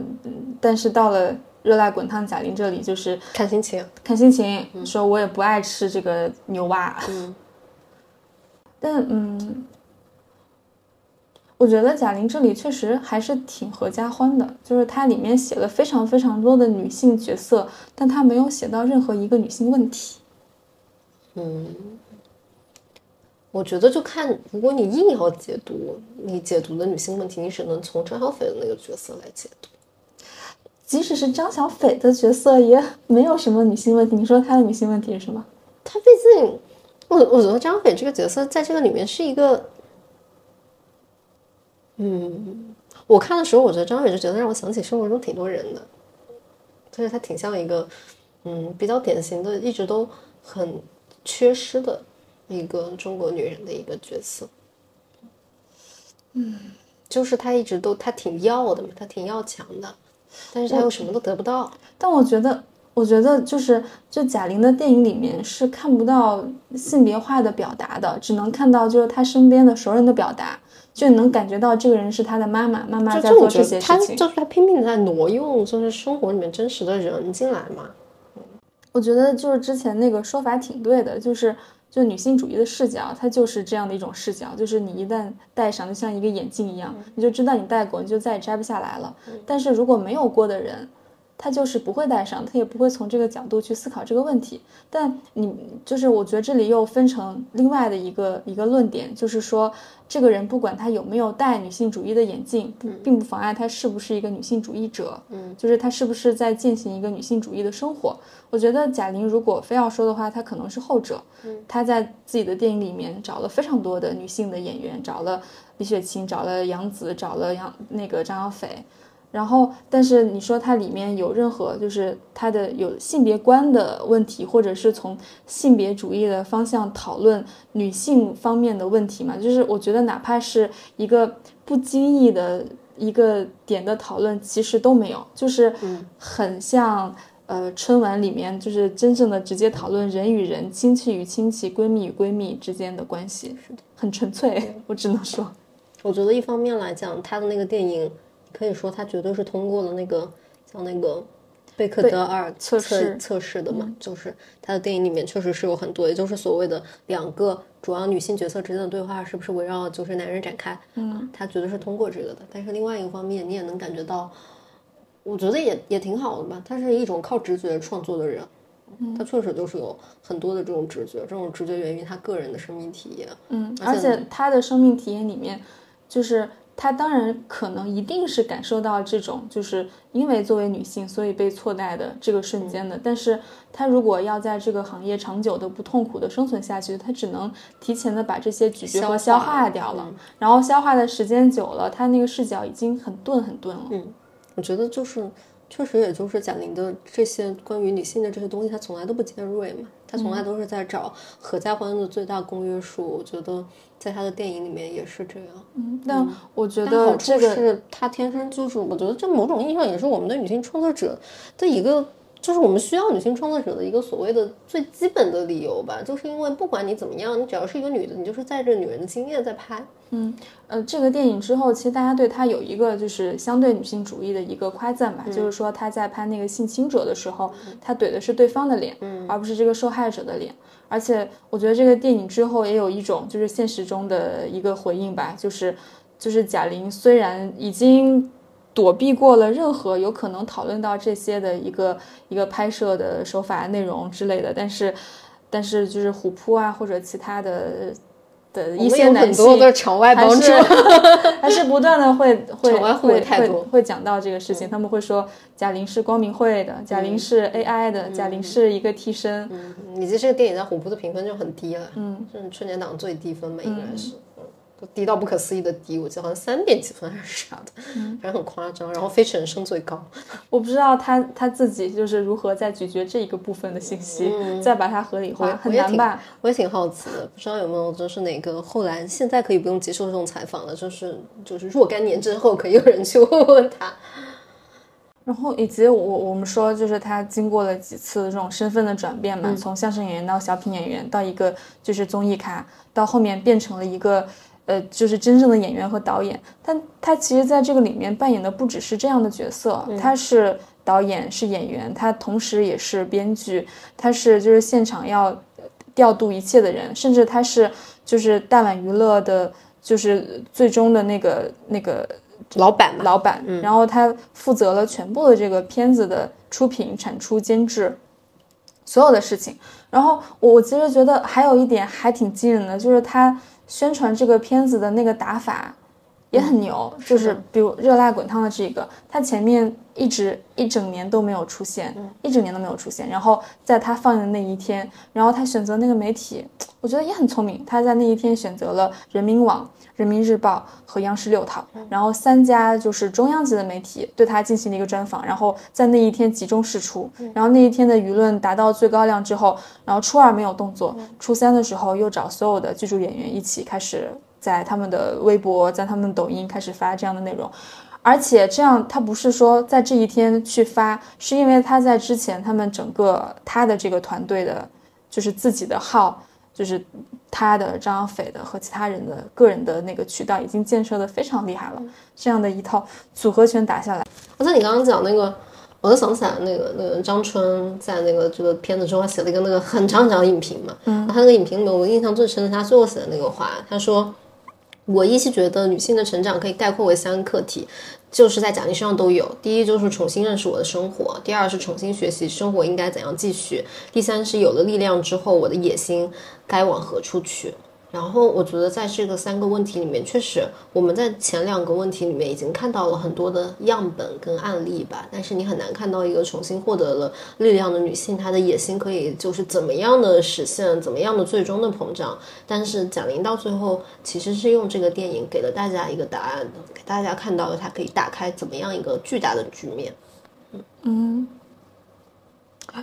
但是到了。热辣滚烫，贾玲这里就是看心情，看心情。说我也不爱吃这个牛蛙，嗯，但嗯，我觉得贾玲这里确实还是挺合家欢的，就是它里面写了非常非常多的女性角色，但她没有写到任何一个女性问题。嗯，我觉得就看，如果你硬要解读，你解读的女性问题，你只能从张小斐的那个角色来解读。即使是张小斐的角色，也没有什么女性问题。你说她的女性问题是什么？她毕竟，我我觉得张小斐这个角色在这个里面是一个，嗯，我看的时候，我觉得张小斐这角色让我想起生活中挺多人的，就是她挺像一个，嗯，比较典型的，一直都很缺失的一个中国女人的一个角色。嗯，就是她一直都她挺要的嘛，她挺要强的。但是她又什么都得不到。但我觉得，我觉得就是就贾玲的电影里面是看不到性别化的表达的，只能看到就是她身边的熟人的表达，就能感觉到这个人是她的妈妈，妈妈在做这些事情。就是他拼命在挪用，就是生活里面真实的人进来嘛。我觉得就是之前那个说法挺对的，就是。就女性主义的视角，它就是这样的一种视角，就是你一旦戴上，就像一个眼镜一样，你就知道你戴过，你就再也摘不下来了。但是如果没有过的人，他就是不会戴上，他也不会从这个角度去思考这个问题。但你就是，我觉得这里又分成另外的一个一个论点，就是说，这个人不管他有没有戴女性主义的眼镜，并不妨碍他是不是一个女性主义者。嗯，就是他是不是在践行一个女性主义的生活。我觉得贾玲如果非要说的话，她可能是后者。嗯，她在自己的电影里面找了非常多的女性的演员，找了李雪琴，找了杨紫，找了杨那个张小斐。然后，但是你说它里面有任何就是它的有性别观的问题，或者是从性别主义的方向讨论女性方面的问题嘛？就是我觉得哪怕是一个不经意的一个点的讨论，其实都没有，就是很像呃春晚里面就是真正的直接讨论人与人、亲戚与亲戚、闺蜜与闺蜜之间的关系，是的，很纯粹。我只能说，我觉得一方面来讲，他的那个电影。可以说，他绝对是通过了那个像那个贝克德尔测试测试的嘛，就是他的电影里面确实是有很多，也就是所谓的两个主要女性角色之间的对话是不是围绕就是男人展开，嗯，他绝对是通过这个的。但是另外一个方面，你也能感觉到，我觉得也也挺好的吧。他是一种靠直觉创作的人，他确实就是有很多的这种直觉，这种直觉源于他个人的生命体验，嗯，而且他的生命体验里面就是。她当然可能一定是感受到这种，就是因为作为女性，所以被错待的这个瞬间的。但是她如果要在这个行业长久的不痛苦的生存下去，她只能提前的把这些咀嚼和消化掉了。然后消化的时间久了，她那个视角已经很钝很钝了。嗯，我觉得就是确实，也就是贾玲的这些关于女性的这些东西，她从来都不尖锐嘛，她从来都是在找合家欢的最大公约数。我觉得。在她的电影里面也是这样，嗯，但我觉得这个是她天生就是，我觉得这某种意义上也是我们的女性创作者的一个，就是我们需要女性创作者的一个所谓的最基本的理由吧，就是因为不管你怎么样，你只要是一个女的，你就是带着女人的经验在拍，嗯，呃，这个电影之后，其实大家对她有一个就是相对女性主义的一个夸赞吧，就是说她在拍那个性侵者的时候，她怼的是对方的脸，而不是这个受害者的脸。而且我觉得这个电影之后也有一种就是现实中的一个回应吧，就是就是贾玲虽然已经躲避过了任何有可能讨论到这些的一个一个拍摄的手法内容之类的，但是但是就是虎扑啊或者其他的的一些男有很多性的场外帮助还是，是不断的会 会会会会讲到这个事情，他们会说贾玲是光明会的，贾玲是 AI 的，贾玲是一个替身，嗯，你这这个电影在虎扑的评分就很低了，嗯，是春节档最低分吧，应该是，嗯，都低到不可思议的低，我记得好像三点几分还是啥的，反正很夸张。然后飞驰人生最高，我不知道他他自己就是如何在咀嚼这一个部分的信息，再把它合理化，很难吧？我也挺好奇的，不知道有没有就是哪个后来现在可以不用接受这种采访了，就是就是若干年之后可以有人去问问他，然后以及我我们说，就是他经过了几次这种身份的转变嘛，从相声演员到小品演员，到一个就是综艺咖，到后面变成了一个呃，就是真正的演员和导演。但他其实在这个里面扮演的不只是这样的角色，他是导演，是演员，他同时也是编剧，他是就是现场要调度一切的人，甚至他是就是大碗娱乐的，就是最终的那个那个老板，老板，然后他负责了全部的这个片子的出品、产出、监制，所有的事情。然后我我其实觉得还有一点还挺惊人的，就是他宣传这个片子的那个打法也很牛，就是比如《热辣滚烫》的这个，他前面一直一整年都没有出现，一整年都没有出现。然后在他放映的那一天，然后他选择那个媒体，我觉得也很聪明，他在那一天选择了人民网。人民日报和央视六套，然后三家就是中央级的媒体对他进行了一个专访，然后在那一天集中释出，然后那一天的舆论达到最高量之后，然后初二没有动作，初三的时候又找所有的剧组演员一起开始在他们的微博、在他们抖音开始发这样的内容，而且这样他不是说在这一天去发，是因为他在之前他们整个他的这个团队的，就是自己的号。就是他的张小斐的和其他人的个人的那个渠道已经建设的非常厉害了，这样的一套组合拳打下来，而且你刚刚讲那个，我都想起来那个那个张春在那个这个片子中，他写了一个那个很长很长的影评嘛，嗯，他那个影评里面我印象最深的是他最后写的那个话，他说。我依稀觉得女性的成长可以概括为三个课题，就是在奖励身上都有。第一就是重新认识我的生活，第二是重新学习生活应该怎样继续，第三是有了力量之后，我的野心该往何处去。然后我觉得在这个三个问题里面，确实我们在前两个问题里面已经看到了很多的样本跟案例吧，但是你很难看到一个重新获得了力量的女性，她的野心可以就是怎么样的实现，怎么样的最终的膨胀。但是贾玲到最后其实是用这个电影给了大家一个答案的，给大家看到了她可以打开怎么样一个巨大的局面。嗯。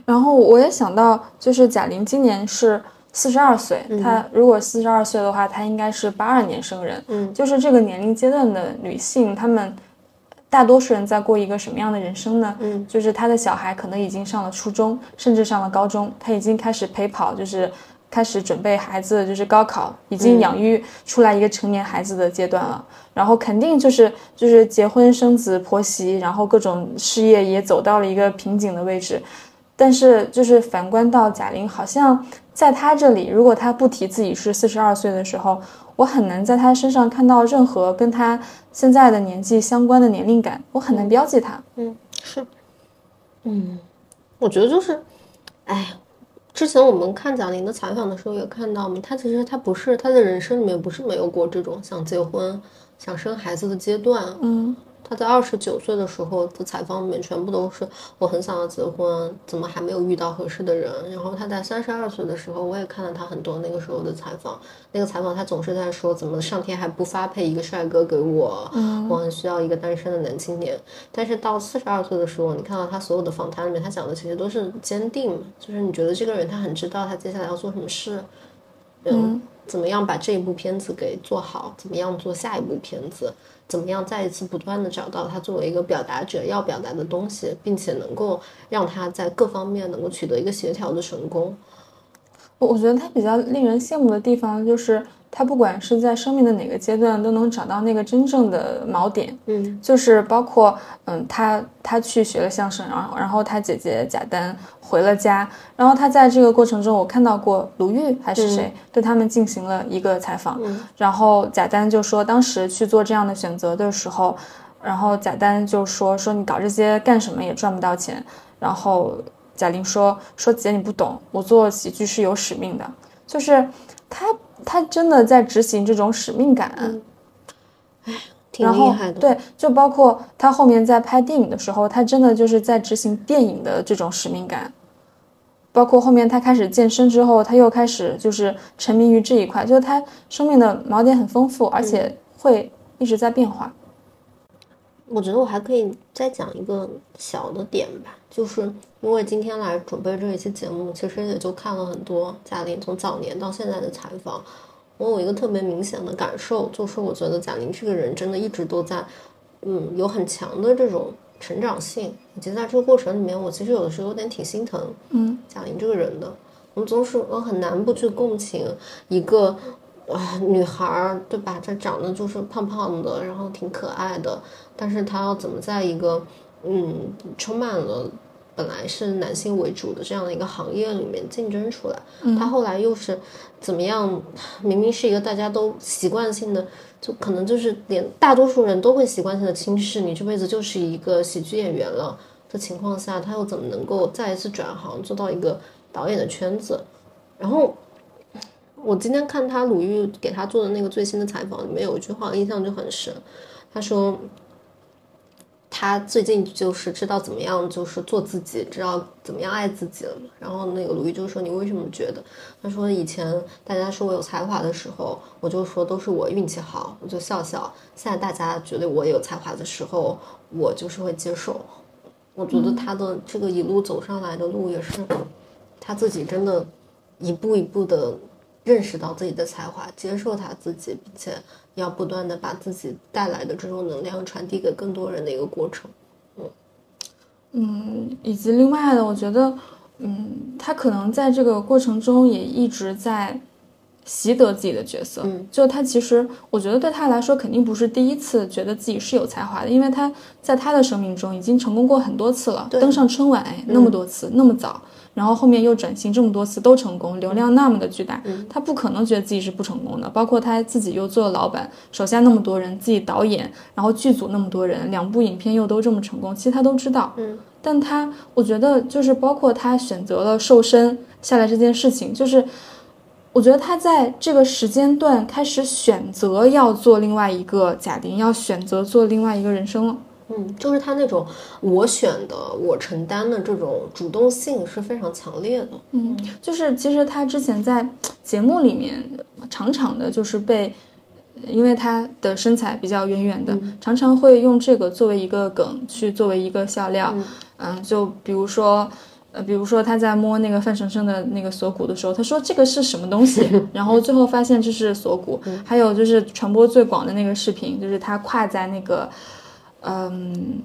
然后我也想到，就是贾玲今年是。四十二岁，她如果四十二岁的话，她应该是八二年生人。嗯，就是这个年龄阶段的女性，她们大多数人在过一个什么样的人生呢？嗯，就是她的小孩可能已经上了初中，甚至上了高中，她已经开始陪跑，就是开始准备孩子，就是高考，已经养育出来一个成年孩子的阶段了。然后肯定就是就是结婚生子婆媳，然后各种事业也走到了一个瓶颈的位置。但是就是反观到贾玲，好像。在他这里，如果他不提自己是四十二岁的时候，我很难在他身上看到任何跟他现在的年纪相关的年龄感，我很难标记他。嗯，是，嗯，我觉得就是，哎，之前我们看贾玲的采访的时候也看到嘛，她其实她不是她的人生里面不是没有过这种想结婚、想生孩子的阶段。嗯。他在二十九岁的时候的采访里面，全部都是我很想要结婚，怎么还没有遇到合适的人？然后他在三十二岁的时候，我也看了他很多那个时候的采访。那个采访他总是在说，怎么上天还不发配一个帅哥给我？嗯，我很需要一个单身的男青年。但是到四十二岁的时候，你看到他所有的访谈里面，他讲的其实都是坚定，就是你觉得这个人他很知道他接下来要做什么事，嗯，怎么样把这一部片子给做好，怎么样做下一部片子。怎么样再一次不断的找到他作为一个表达者要表达的东西，并且能够让他在各方面能够取得一个协调的成功。我我觉得他比较令人羡慕的地方就是。他不管是在生命的哪个阶段，都能找到那个真正的锚点。嗯，就是包括，嗯，他他去学了相声，然后然后他姐姐贾丹回了家，然后他在这个过程中，我看到过鲁豫还是谁对他们进行了一个采访，然后贾丹就说，当时去做这样的选择的时候，然后贾丹就说说你搞这些干什么也赚不到钱，然后贾玲说说姐你不懂，我做喜剧是有使命的，就是他。他真的在执行这种使命感。挺然后厉害的。对，就包括他后面在拍电影的时候，他真的就是在执行电影的这种使命感。包括后面他开始健身之后，他又开始就是沉迷于这一块，就是他生命的锚点很丰富，而且会一直在变化。我觉得我还可以再讲一个小的点吧，就是因为今天来准备这一期节目，其实也就看了很多贾玲从早年到现在的采访。我有一个特别明显的感受，就是我觉得贾玲这个人真的一直都在，嗯，有很强的这种成长性，以及在这个过程里面，我其实有的时候有点挺心疼，嗯，贾玲这个人的。我总是我很难不去共情一个啊女孩儿，对吧？她长得就是胖胖的，然后挺可爱的，但是她要怎么在一个嗯充满了本来是男性为主的这样的一个行业里面竞争出来？他后来又是怎么样？明明是一个大家都习惯性的，就可能就是连大多数人都会习惯性的轻视你这辈子就是一个喜剧演员了的情况下，他又怎么能够再一次转行做到一个导演的圈子？然后我今天看他鲁豫给他做的那个最新的采访，里面有一句话印象就很深，他说他最近就是知道怎么样就是做自己，知道怎么样爱自己了。然后那个鲁豫就说你为什么觉得？他说以前大家说我有才华的时候，我就说都是我运气好，我就笑笑。现在大家觉得我有才华的时候，我就是会接受。我觉得他的这个一路走上来的路也是他自己真的一步一步的认识到自己的才华，接受他自己，并且要不断的把自己带来的这种能量传递给更多人的一个过程。嗯，以及另外的，我觉得，嗯，他可能在这个过程中也一直在习得自己的角色。嗯，就他其实，我觉得对他来说肯定不是第一次觉得自己是有才华的，因为他在他的生命中已经成功过很多次了，对登上春晚哎那么多次，那么早，然后后面又转型这么多次都成功，流量那么的巨大，他不可能觉得自己是不成功的。包括他自己又做了老板，手下那么多人，自己导演，然后剧组那么多人，两部影片又都这么成功，其实他都知道。嗯，但他我觉得就是包括他选择了瘦身下来这件事情，就是我觉得他在这个时间段开始选择要做另外一个贾玲，要选择做另外一个人生了。嗯，就是他那种我选的、我承担的这种主动性是非常强烈的。嗯，就是其实他之前在节目里面常常的就是被，因为他的身材比较圆圆的，常常会用这个作为一个梗去作为一个笑料。嗯就比如说。呃，比如说他在摸那个范丞丞的那个锁骨的时候，他说这个是什么东西，然后最后发现这是锁骨。还有就是传播最广的那个视频，就是他跨在那个，嗯，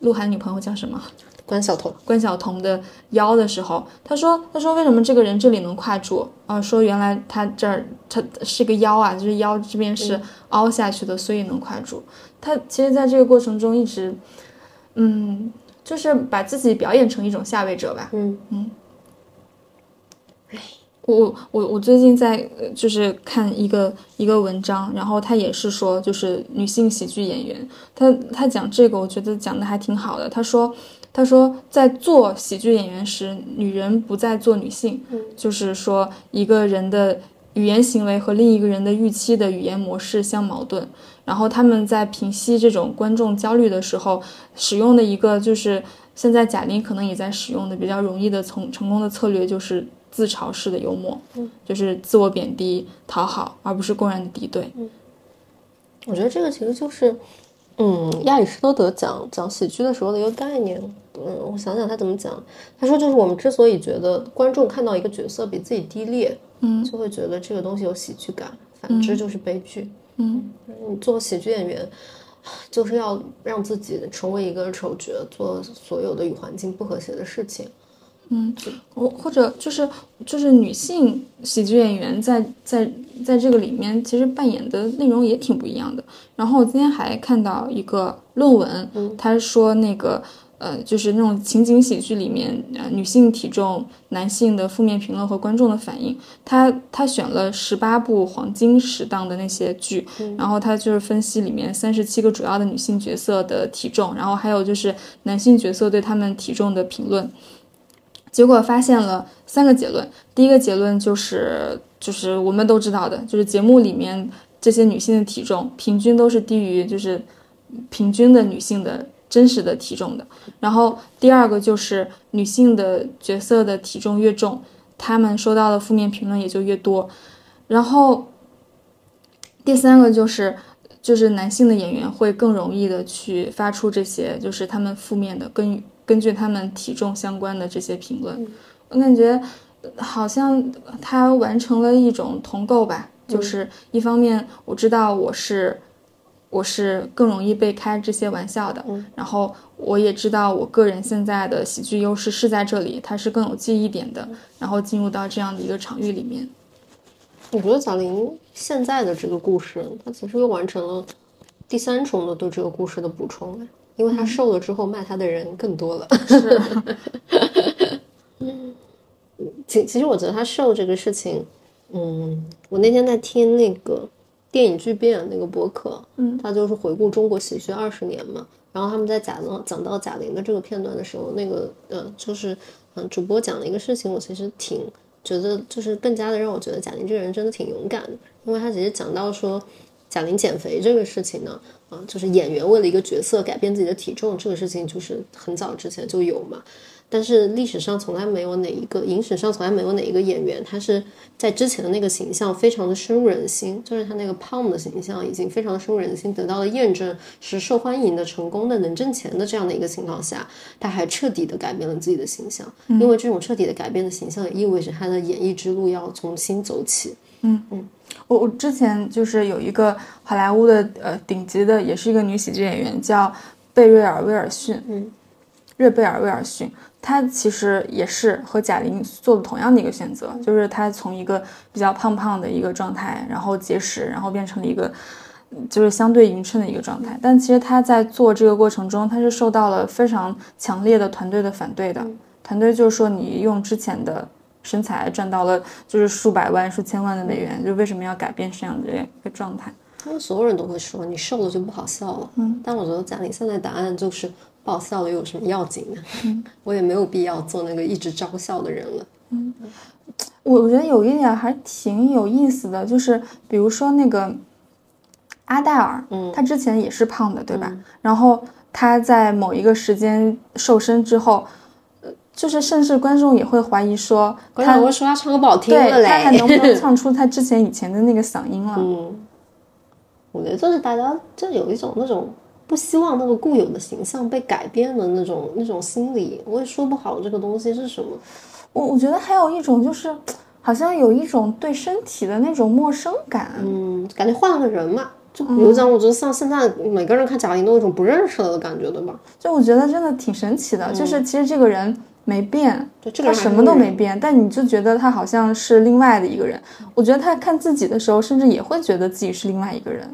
鹿晗女朋友叫什么？关晓彤，关晓彤的腰的时候，他说：“他说为什么这个人这里能跨住？啊，说原来他这儿他是个腰啊，就是腰这边是凹下去的，所以能跨住。他其实在这个过程中一直，嗯，就是把自己表演成一种下位者吧。嗯嗯我我我最近在呃就是看一个一个文章，然后他也是说，就是女性喜剧演员，他他讲这个，我觉得讲的还挺好的。他说他说在做喜剧演员时，女人不再做女性，就是说一个人的语言行为和另一个人的预期的语言模式相矛盾，然后他们在平息这种观众焦虑的时候，使用的一个就是现在贾玲可能也在使用的比较容易的从成功的策略就是。自嘲式的幽默，就是自我贬低、讨好，而不是公然的敌对。我觉得这个其实就是，嗯，亚里士多德讲讲喜剧的时候的一个概念。嗯，我想想他怎么讲。他说，就是我们之所以觉得观众看到一个角色比自己低劣，嗯，就会觉得这个东西有喜剧感；反之就是悲剧。嗯，你做喜剧演员，就是要让自己成为一个丑角，做所有的与环境不和谐的事情。嗯，我或者就是就是女性喜剧演员在在在这个里面，其实扮演的内容也挺不一样的。然后我今天还看到一个论文，他说那个呃，就是那种情景喜剧里面，呃，女性体重、男性的负面评论和观众的反应，他他选了十八部黄金时档的那些剧，然后他就是分析里面三十七个主要的女性角色的体重，然后还有就是男性角色对他们体重的评论。结果发现了三个结论。第一个结论就是，就是我们都知道的，就是节目里面这些女性的体重平均都是低于就是平均的女性的真实的体重的。然后第二个就是女性的角色的体重越重，她们收到的负面评论也就越多。然后第三个就是。就是男性的演员会更容易的去发出这些，就是他们负面的根根据他们体重相关的这些评论，我感觉好像他完成了一种同构吧。就是一方面我知道我是我是更容易被开这些玩笑的，然后我也知道我个人现在的喜剧优势是在这里，它是更有记忆点的，然后进入到这样的一个场域里面。我觉得贾玲现在的这个故事，她其实又完成了第三重的对这个故事的补充，因为他瘦了之后骂他的人更多了。是，其其实我觉得他瘦这个事情，嗯，我那天在听那个电影巨变那个博客，嗯，他就是回顾中国喜剧二十年嘛，然后他们在贾玲讲到贾玲的这个片段的时候，那个呃，就是嗯，主播讲了一个事情，我其实挺。觉得就是更加的让我觉得贾玲这个人真的挺勇敢的，因为他其实讲到说，贾玲减肥这个事情呢，啊，就是演员为了一个角色改变自己的体重这个事情，就是很早之前就有嘛。但是历史上从来没有哪一个影史上从来没有哪一个演员，他是在之前的那个形象非常的深入人心，就是他那个胖的形象已经非常深入人心，得到了验证，是受欢迎的、成功的、能挣钱的这样的一个情况下，他还彻底的改变了自己的形象，因为这种彻底的改变的形象也意味着他的演艺之路要重新走起。嗯嗯嗯，我我之前就是有一个好莱坞的呃顶级的，也是一个女喜剧演员，叫贝瑞尔·威尔逊，嗯，瑞贝尔·威尔逊。她其实也是和贾玲做的同样的一个选择，就是她从一个比较胖胖的一个状态，然后节食，然后变成了一个就是相对匀称的一个状态。但其实她在做这个过程中，她是受到了非常强烈的团队的反对的。团队就是说，你用之前的身材赚到了就是数百万、数千万的美元，就为什么要改变这样的一个状态？他们所有人都会说你瘦了就不好笑了，嗯，但我觉得贾玲现在答案就是。不好笑了又有什么要紧呢？嗯、我也没有必要做那个一直招笑的人了。嗯，我觉得有一点还挺有意思的，就是比如说那个阿黛尔，嗯，她之前也是胖的，对吧？嗯、然后她在某一个时间瘦身之后，呃，就是甚至观众也会怀疑说，她会说他唱歌不好听了对，他还能不能唱出他之前以前的那个嗓音了？嗯，我觉得就是大家就有一种那种。不希望那个固有的形象被改变的那种那种心理，我也说不好这个东西是什么。我我觉得还有一种就是，好像有一种对身体的那种陌生感。嗯，感觉换了个人嘛。就比如讲，我觉得像现在每个人看贾玲都有一种不认识了的感觉，对吧？就我觉得真的挺神奇的，就是其实这个人没变，对，这个他什么都没变，但你就觉得他好像是另外的一个人。我觉得他看自己的时候，甚至也会觉得自己是另外一个人。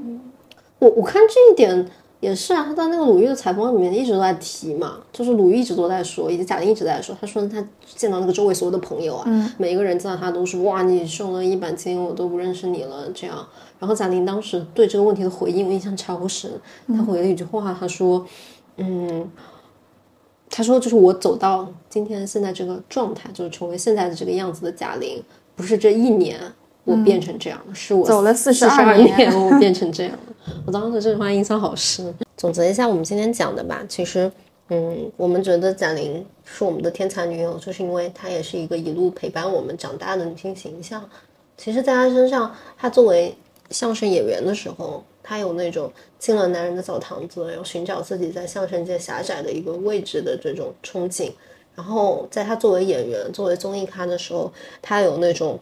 我我看这一点。也是啊，他在那个鲁豫的采访里面一直都在提嘛，就是鲁豫一直都在说，以及贾玲一直在说，他说他见到那个周围所有的朋友啊，嗯、每一个人见到他都是哇，你瘦了一百斤，我都不认识你了这样。然后贾玲当时对这个问题的回应，我印象超深，她回了一句话，她说，嗯，她说就是我走到今天现在这个状态，就是成为现在的这个样子的贾玲，不是这一年。我变成这样了，是我走了四十二年，我变成这样了。我当时这句话印象好深。总结一下我们今天讲的吧，其实，嗯，我们觉得贾玲是我们的天才女友，就是因为她也是一个一路陪伴我们长大的女性形象。其实，在她身上，她作为相声演员的时候，她有那种进了男人的澡堂子，要寻找自己在相声界狭窄的一个位置的这种憧憬。然后，在她作为演员、作为综艺咖的时候，她有那种。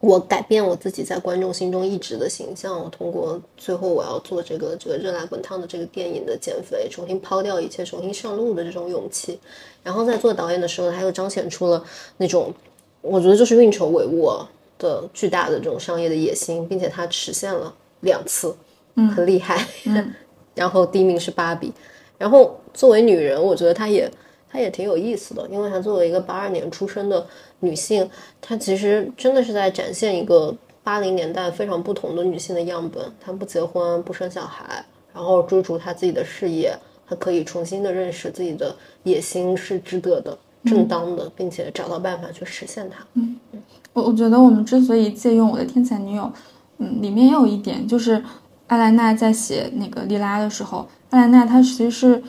我改变我自己在观众心中一直的形象，我通过最后我要做这个这个热辣滚烫的这个电影的减肥，重新抛掉一切，重新上路的这种勇气。然后在做导演的时候，他又彰显出了那种我觉得就是运筹帷幄的巨大的这种商业的野心，并且他实现了两次，嗯，很厉害。嗯，然后第一名是芭比。然后作为女人，我觉得她也她也挺有意思的，因为她作为一个八二年出生的。女性，她其实真的是在展现一个八零年代非常不同的女性的样本。她不结婚，不生小孩，然后追逐她自己的事业，她可以重新的认识自己的野心是值得的。正当的，并且找到办法去实现它。嗯我我觉得我们之所以借用我的天才女友，嗯，里面也有一点就是，艾莱娜在写那个莉拉的时候，艾莱娜她其实是，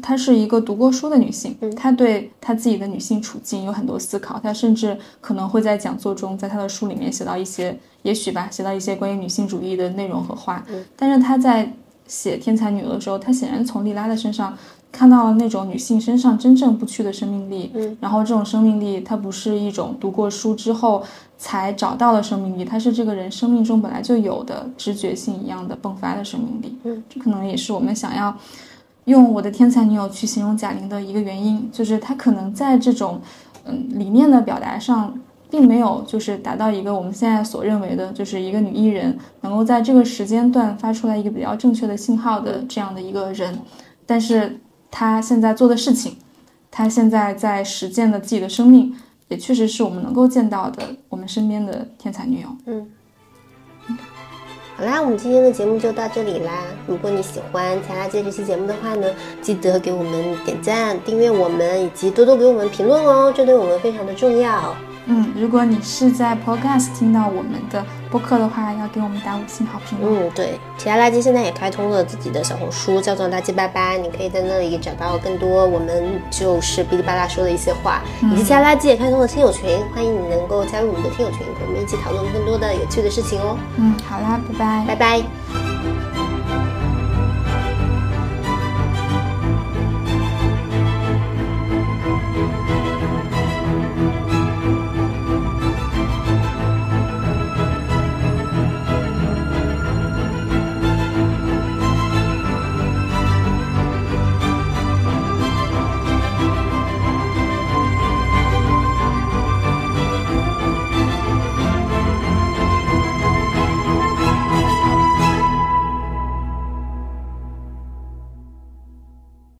她是一个读过书的女性，她对她自己的女性处境有很多思考，她甚至可能会在讲座中，在她的书里面写到一些，也许吧，写到一些关于女性主义的内容和话，但是她在写天才女友的时候，她显然从莉拉的身上。看到了那种女性身上真正不屈的生命力，嗯，然后这种生命力，它不是一种读过书之后才找到的生命力，它是这个人生命中本来就有的直觉性一样的迸发的生命力，嗯，这可能也是我们想要用我的天才女友去形容贾玲的一个原因，就是她可能在这种嗯理念的表达上，并没有就是达到一个我们现在所认为的，就是一个女艺人能够在这个时间段发出来一个比较正确的信号的这样的一个人，但是。他现在做的事情，他现在在实践的自己的生命，也确实是我们能够见到的我们身边的天才女友。嗯，好啦，我们今天的节目就到这里啦。如果你喜欢《才拉街》这期节目的话呢，记得给我们点赞、订阅我们，以及多多给我们评论哦，这对我们非常的重要。嗯，如果你是在 Podcast 听到我们的播客的话，要给我们打五星好评。嗯，对，其他垃圾现在也开通了自己的小红书，叫做垃圾拜拜，你可以在那里找到更多我们就是哔哩吧啦说的一些话，以及其他垃圾也开通了听友群，欢迎你能够加入我们的听友群，和我们一起讨论更多的有趣的事情哦。嗯，好啦，拜拜，拜拜。